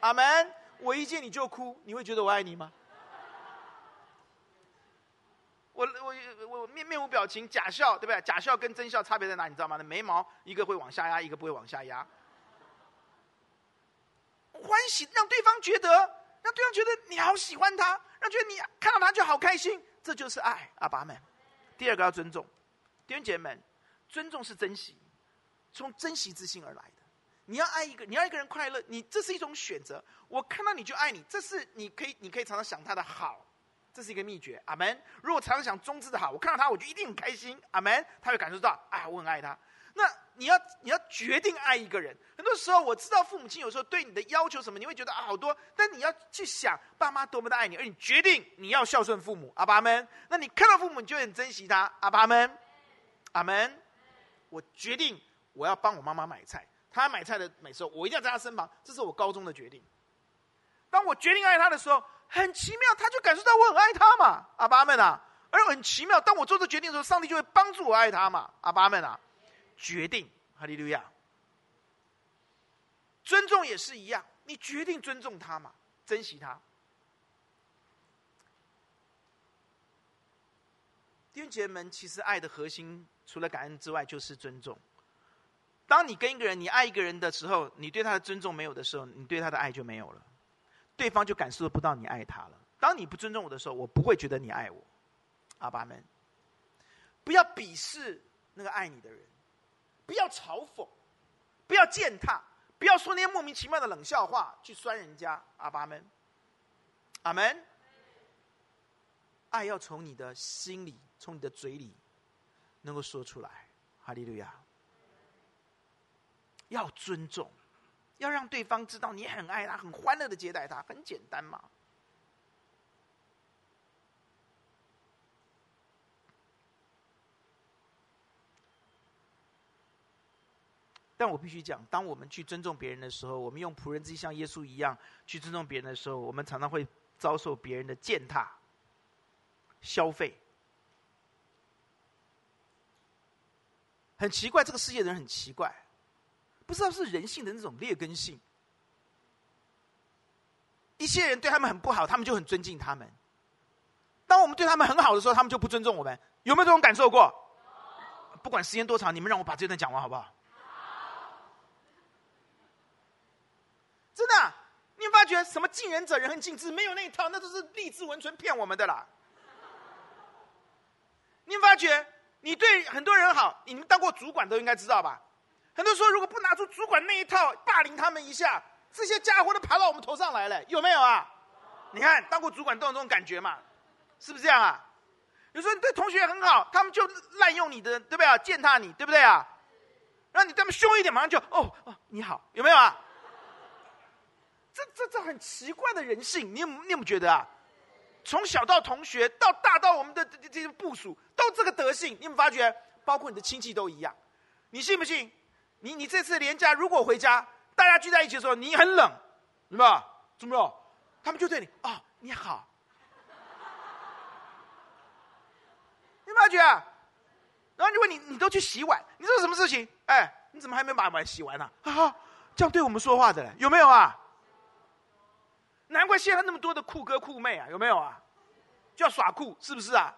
阿门。我一见你就哭，你会觉得我爱你吗？我我我面面无表情，假笑，对不对？假笑跟真笑差别在哪？你知道吗？那眉毛一个会往下压，一个不会往下压。欢喜让对方觉得，让对方觉得你好喜欢他，让觉得你看到他就好开心，这就是爱。阿爸们。第二个要尊重，弟兄姐妹们，尊重是珍惜，从珍惜之心而来的。你要爱一个，你要一个人快乐，你这是一种选择。我看到你就爱你，这是你可以，你可以常常想他的好，这是一个秘诀。阿门。如果常常想中之的好，我看到他我就一定很开心。阿门。他会感受到，哎，我很爱他。那你要你要决定爱一个人，很多时候我知道父母亲有时候对你的要求什么，你会觉得啊好多，但你要去想爸妈多么的爱你，而你决定你要孝顺父母，阿爸们。那你看到父母，你就很珍惜他，阿爸们，阿门。我决定我要帮我妈妈买菜，她买菜的每时候我一定要在她身旁，这是我高中的决定。当我决定爱她的时候，很奇妙，她就感受到我很爱她嘛，阿爸们啊。而很奇妙，当我做这决定的时候，上帝就会帮助我爱她嘛，阿爸们啊。决定，哈利路亚。尊重也是一样，你决定尊重他嘛，珍惜他。弟兄姐妹们，其实爱的核心除了感恩之外，就是尊重。当你跟一个人，你爱一个人的时候，你对他的尊重没有的时候，你对他的爱就没有了，对方就感受不到你爱他了。当你不尊重我的时候，我不会觉得你爱我。阿爸们，不要鄙视那个爱你的人。不要嘲讽，不要践踏，不要说那些莫名其妙的冷笑话去酸人家。阿爸们，阿门。爱要从你的心里，从你的嘴里，能够说出来。哈利路亚。要尊重，要让对方知道你很爱他，很欢乐的接待他，很简单嘛。但我必须讲，当我们去尊重别人的时候，我们用仆人之心像耶稣一样去尊重别人的时候，我们常常会遭受别人的践踏、消费。很奇怪，这个世界的人很奇怪，不知道是人性的那种劣根性。一些人对他们很不好，他们就很尊敬他们；当我们对他们很好的时候，他们就不尊重我们。有没有这种感受过？不管时间多长，你们让我把这段讲完好不好？真的，你有发觉什么敬人者人恒敬之，没有那一套，那都是励志文存骗我们的啦。你有发觉，你对很多人好，你们当过主管都应该知道吧？很多时候如果不拿出主管那一套，霸凌他们一下，这些家伙都爬到我们头上来了，有没有啊？你看当过主管都有这种感觉嘛？是不是这样啊？有时候你对同学很好，他们就滥用你的，对不对啊？践踏你，对不对啊？让你这么凶一点，马上就哦哦，你好，有没有啊？这这这很奇怪的人性，你有你有没觉得啊？从小到同学，到大到我们的这些部署，都这个德性，你有没有发觉？包括你的亲戚都一样。你信不信？你你这次连假如果回家，大家聚在一起的时候，你很冷，是吧？怎么样？他们就对你啊、哦，你好。你发觉？然后如果你你都去洗碗，你说什么事情？哎，你怎么还没把碗洗完呢？啊，啊，这样对我们说话的有没有啊？难怪现在那么多的酷哥酷妹啊，有没有啊？就要耍酷，是不是啊？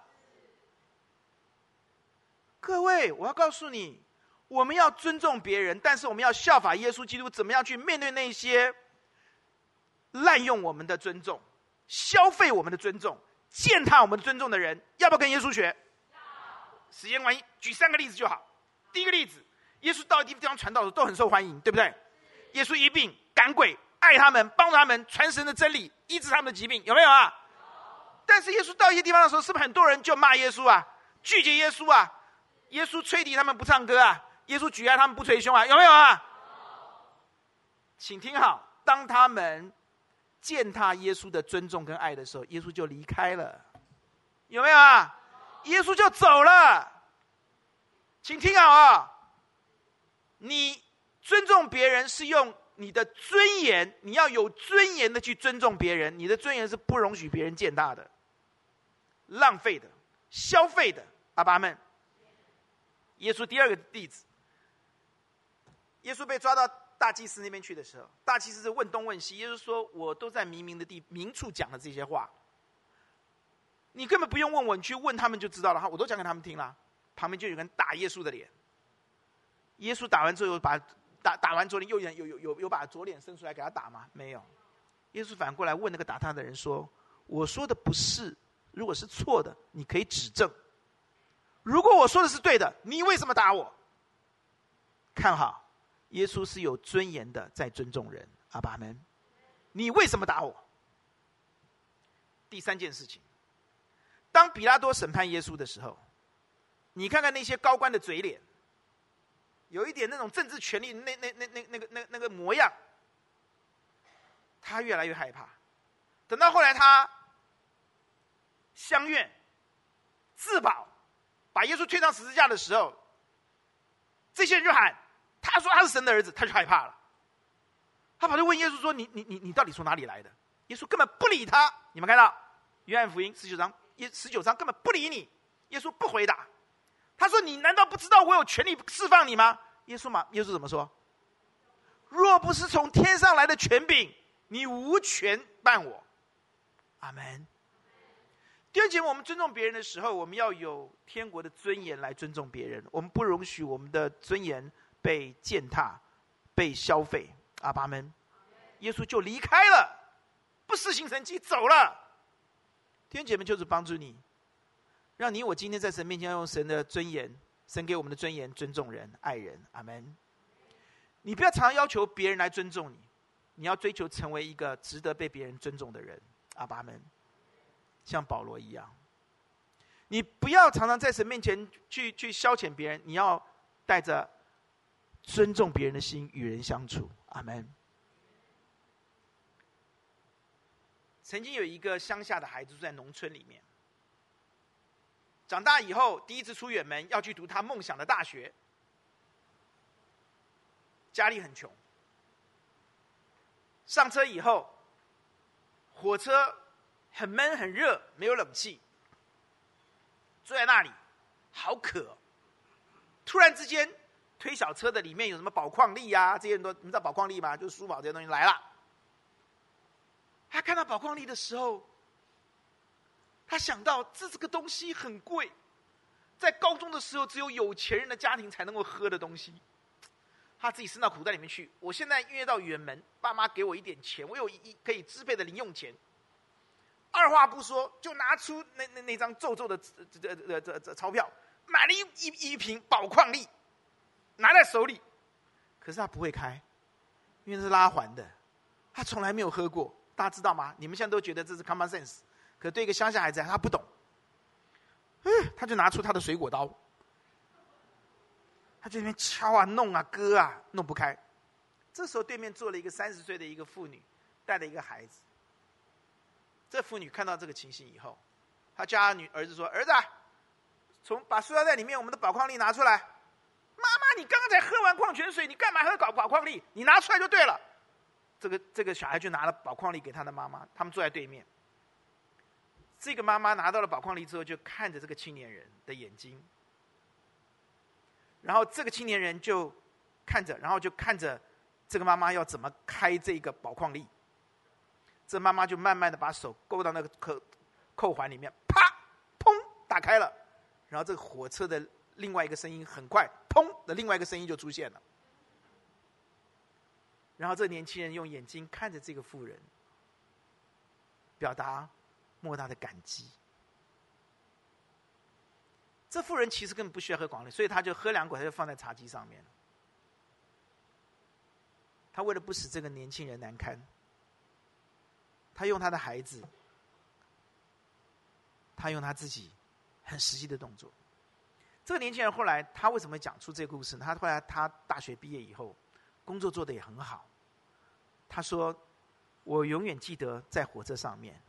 各位，我要告诉你，我们要尊重别人，但是我们要效法耶稣基督，怎么样去面对那些滥用我们的尊重、消费我们的尊重、践踏我们尊重的人？要不要跟耶稣学？时间关系，举三个例子就好。第一个例子，耶稣到一地地方传道的时候都很受欢迎，对不对？耶稣医病赶鬼，爱他们，帮助他们传神的真理，医治他们的疾病，有没有啊？但是耶稣到一些地方的时候，是不是很多人就骂耶稣啊，拒绝耶稣啊？耶稣吹笛他们不唱歌啊？耶稣举哀他们不捶胸啊？有没有啊？请听好，当他们践踏耶稣的尊重跟爱的时候，耶稣就离开了，有没有啊？耶稣就走了。请听好啊！你尊重别人是用你的尊严，你要有尊严的去尊重别人。你的尊严是不容许别人践踏的、浪费的、消费的。阿爸们，耶稣第二个例子，耶稣被抓到大祭司那边去的时候，大祭司是问东问西。耶稣说：“我都在明明的地明处讲了这些话，你根本不用问我，你去问他们就知道了。哈，我都讲给他们听了。”旁边就有人打耶稣的脸，耶稣打完之后，把打打完左脸，右脸有有有有把左脸伸出来给他打吗？没有。耶稣反过来问那个打他的人说：“我说的不是，如果是错的，你可以指正；如果我说的是对的，你为什么打我？”看好，耶稣是有尊严的，在尊重人。阿爸们，你为什么打我？第三件事情，当比拉多审判耶稣的时候。你看看那些高官的嘴脸，有一点那种政治权力那那那那那个那那个模样，他越来越害怕。等到后来他相愿自保，把耶稣推上十字架的时候，这些人就喊：“他说他是神的儿子。”他就害怕了。他跑去问耶稣说：“你你你你到底从哪里来的？”耶稣根本不理他。你们看到约翰福音十九章，耶十九章根本不理你。耶稣不回答。他说：“你难道不知道我有权利释放你吗？”耶稣嘛，耶稣怎么说？若不是从天上来的权柄，你无权办我。阿门。弟兄姐妹，我们尊重别人的时候，我们要有天国的尊严来尊重别人。我们不容许我们的尊严被践踏、被消费。阿爸们，耶稣就离开了，不施行神迹，走了。天姐妹，就是帮助你。让你我今天在神面前要用神的尊严，神给我们的尊严，尊重人、爱人。阿门。你不要常常要求别人来尊重你，你要追求成为一个值得被别人尊重的人。阿爸们，像保罗一样，你不要常常在神面前去去消遣别人，你要带着尊重别人的心与人相处。阿门。曾经有一个乡下的孩子住在农村里面。长大以后，第一次出远门要去读他梦想的大学，家里很穷。上车以后，火车很闷很热，没有冷气，坐在那里，好渴。突然之间，推小车的里面有什么宝矿力呀？这些人都你知道宝矿力吗？就是书宝这些东西来了。他看到宝矿力的时候。他想到这这个东西很贵，在高中的时候只有有钱人的家庭才能够喝的东西，他自己伸到口袋里面去。我现在约到远门，爸妈给我一点钱，我有一可以支配的零用钱。二话不说，就拿出那那那张皱皱的这这这这这钞票，买了一一一瓶宝矿力，拿在手里。可是他不会开，因为是拉环的，他从来没有喝过。大家知道吗？你们现在都觉得这是 common sense。可对一个乡下孩子，他不懂，嗯，他就拿出他的水果刀，他在那边敲啊、弄啊、割啊，弄不开。这时候对面坐了一个三十岁的一个妇女，带了一个孩子。这妇女看到这个情形以后，她叫她女儿子说：“儿子，从把塑料袋里面我们的宝矿力拿出来。”妈妈，你刚刚才喝完矿泉水，你干嘛还要搞宝矿力？你拿出来就对了。这个这个小孩就拿了宝矿力给他的妈妈，他们坐在对面。这个妈妈拿到了宝矿力之后，就看着这个青年人的眼睛，然后这个青年人就看着，然后就看着这个妈妈要怎么开这个宝矿力。这妈妈就慢慢的把手勾到那个扣扣环里面，啪，砰，打开了。然后这个火车的另外一个声音很快，砰的另外一个声音就出现了。然后这年轻人用眼睛看着这个妇人，表达。莫大的感激。这妇人其实根本不需要喝广烈，所以他就喝两口，他就放在茶几上面。他为了不使这个年轻人难堪，他用他的孩子，他用他自己很实际的动作。这个年轻人后来他为什么会讲出这个故事呢？他后来他大学毕业以后，工作做得也很好。他说：“我永远记得在火车上面，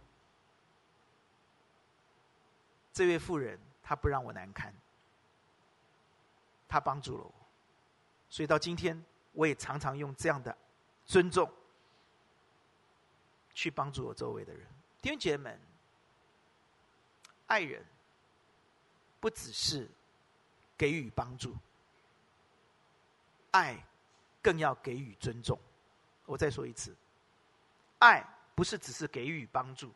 这位妇人她不让我难堪，她帮助了我，所以到今天我也常常用这样的尊重去帮助我周围的人。弟兄姐妹，爱人不只是给予帮助，爱更要给予尊重。”我再说一次，爱不是只是给予帮助，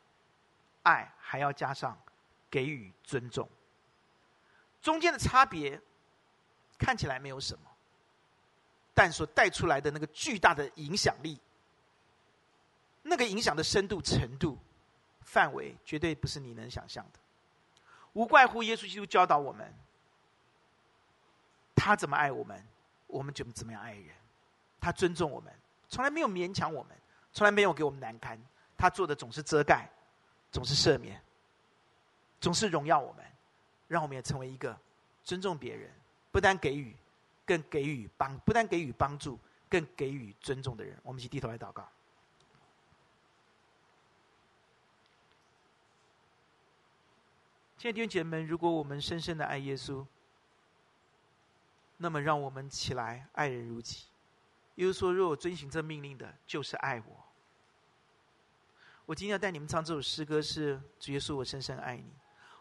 爱还要加上给予尊重。中间的差别看起来没有什么，但所带出来的那个巨大的影响力，那个影响的深度、程度、范围，绝对不是你能想象的。无怪乎耶稣基督教导我们，他怎么爱我们，我们就怎么样爱人。他尊重我们。从来没有勉强我们，从来没有给我们难堪。他做的总是遮盖，总是赦免，总是荣耀我们，让我们也成为一个尊重别人、不但给予，更给予帮，不但给予帮助，更给予尊重的人。我们一起低头来祷告。亲爱的弟兄姐妹们，如果我们深深的爱耶稣，那么让我们起来爱人如己。耶稣说：“若我遵行这命令的，就是爱我。”我今天要带你们唱这首诗歌，是主耶稣，我深深爱你。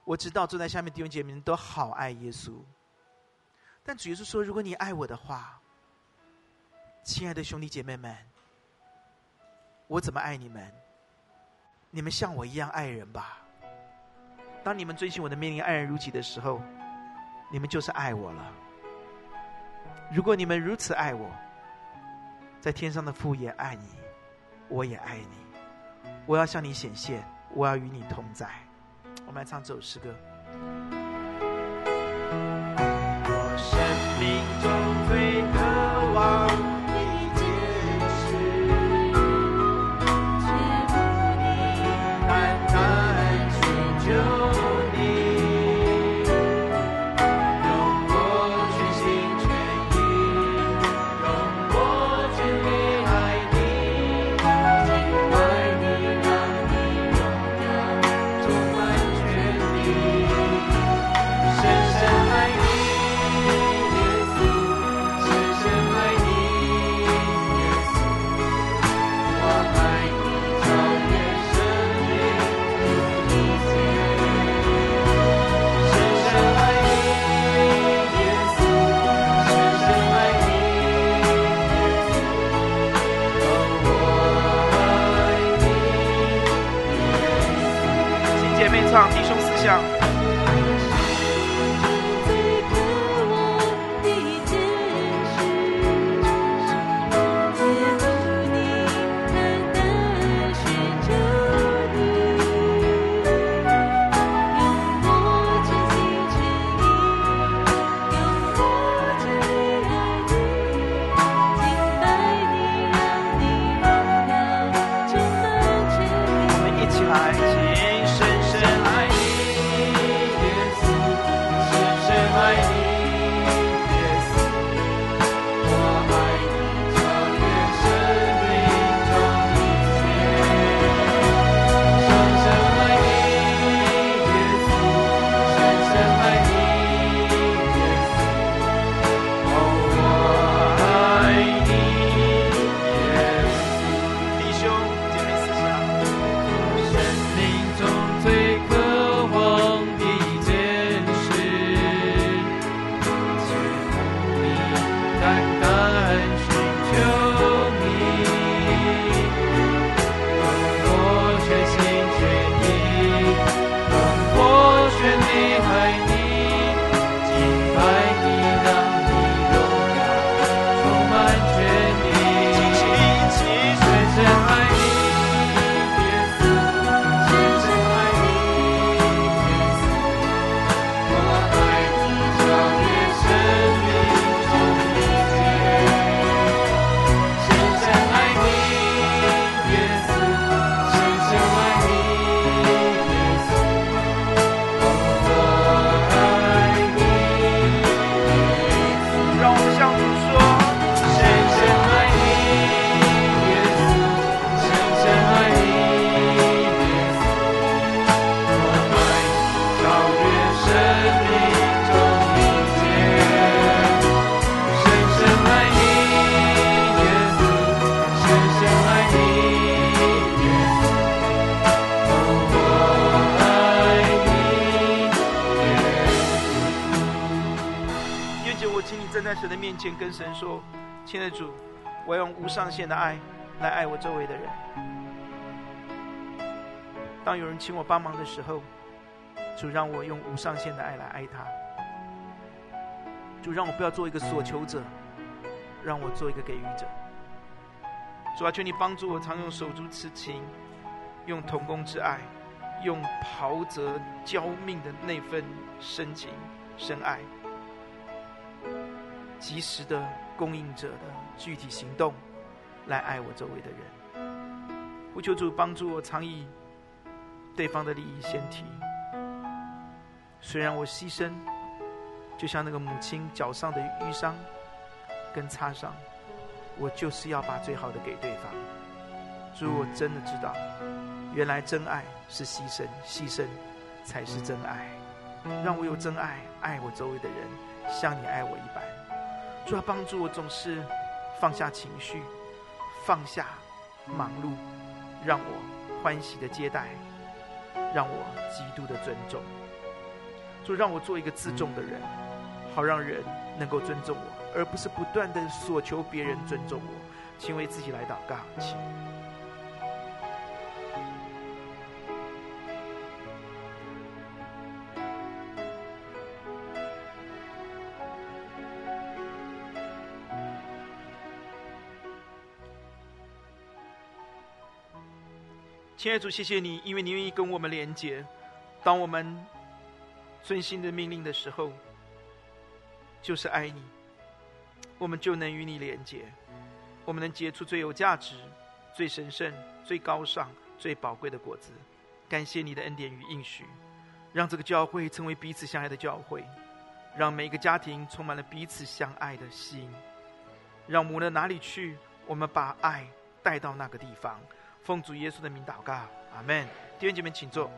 我知道坐在下面弟兄姐妹们都好爱耶稣，但主耶稣说：“如果你爱我的话，亲爱的兄弟姐妹们，我怎么爱你们？你们像我一样爱人吧。当你们遵循我的命令，爱人如己的时候，你们就是爱我了。如果你们如此爱我，在天上的父也爱你，我也爱你。我要向你显现，我要与你同在。我们来唱这首诗歌。我生命中上限的爱来爱我周围的人。当有人请我帮忙的时候，主让我用无上限的爱来爱他。主让我不要做一个索求者，让我做一个给予者。主啊，求你帮助我，常用手足之情，用同工之爱，用袍泽交命的那份深情深爱。”及时的供应者的具体行动，来爱我周围的人。呼求主帮助我，常以对方的利益先提。虽然我牺牲，就像那个母亲脚上的淤伤跟擦伤，我就是要把最好的给对方。主，我真的知道，原来真爱是牺牲，牺牲才是真爱。让我有真爱，爱我周围的人，像你爱我一般。主要帮助我，总是放下情绪，放下忙碌，让我欢喜的接待，让我极度的尊重。主让我做一个自重的人，好让人能够尊重我，而不是不断的索求别人尊重我。请为自己来祷告，请。亲爱的主，谢谢你，因为你愿意跟我们连接。当我们遵行的命令的时候，就是爱你，我们就能与你连接，我们能结出最有价值、最神圣、最高尚、最宝贵的果子。感谢你的恩典与应许，让这个教会成为彼此相爱的教会，让每一个家庭充满了彼此相爱的心，让无论哪里去，我们把爱带到那个地方。奉主耶稣的名祷告，阿门。弟兄姐妹，请坐。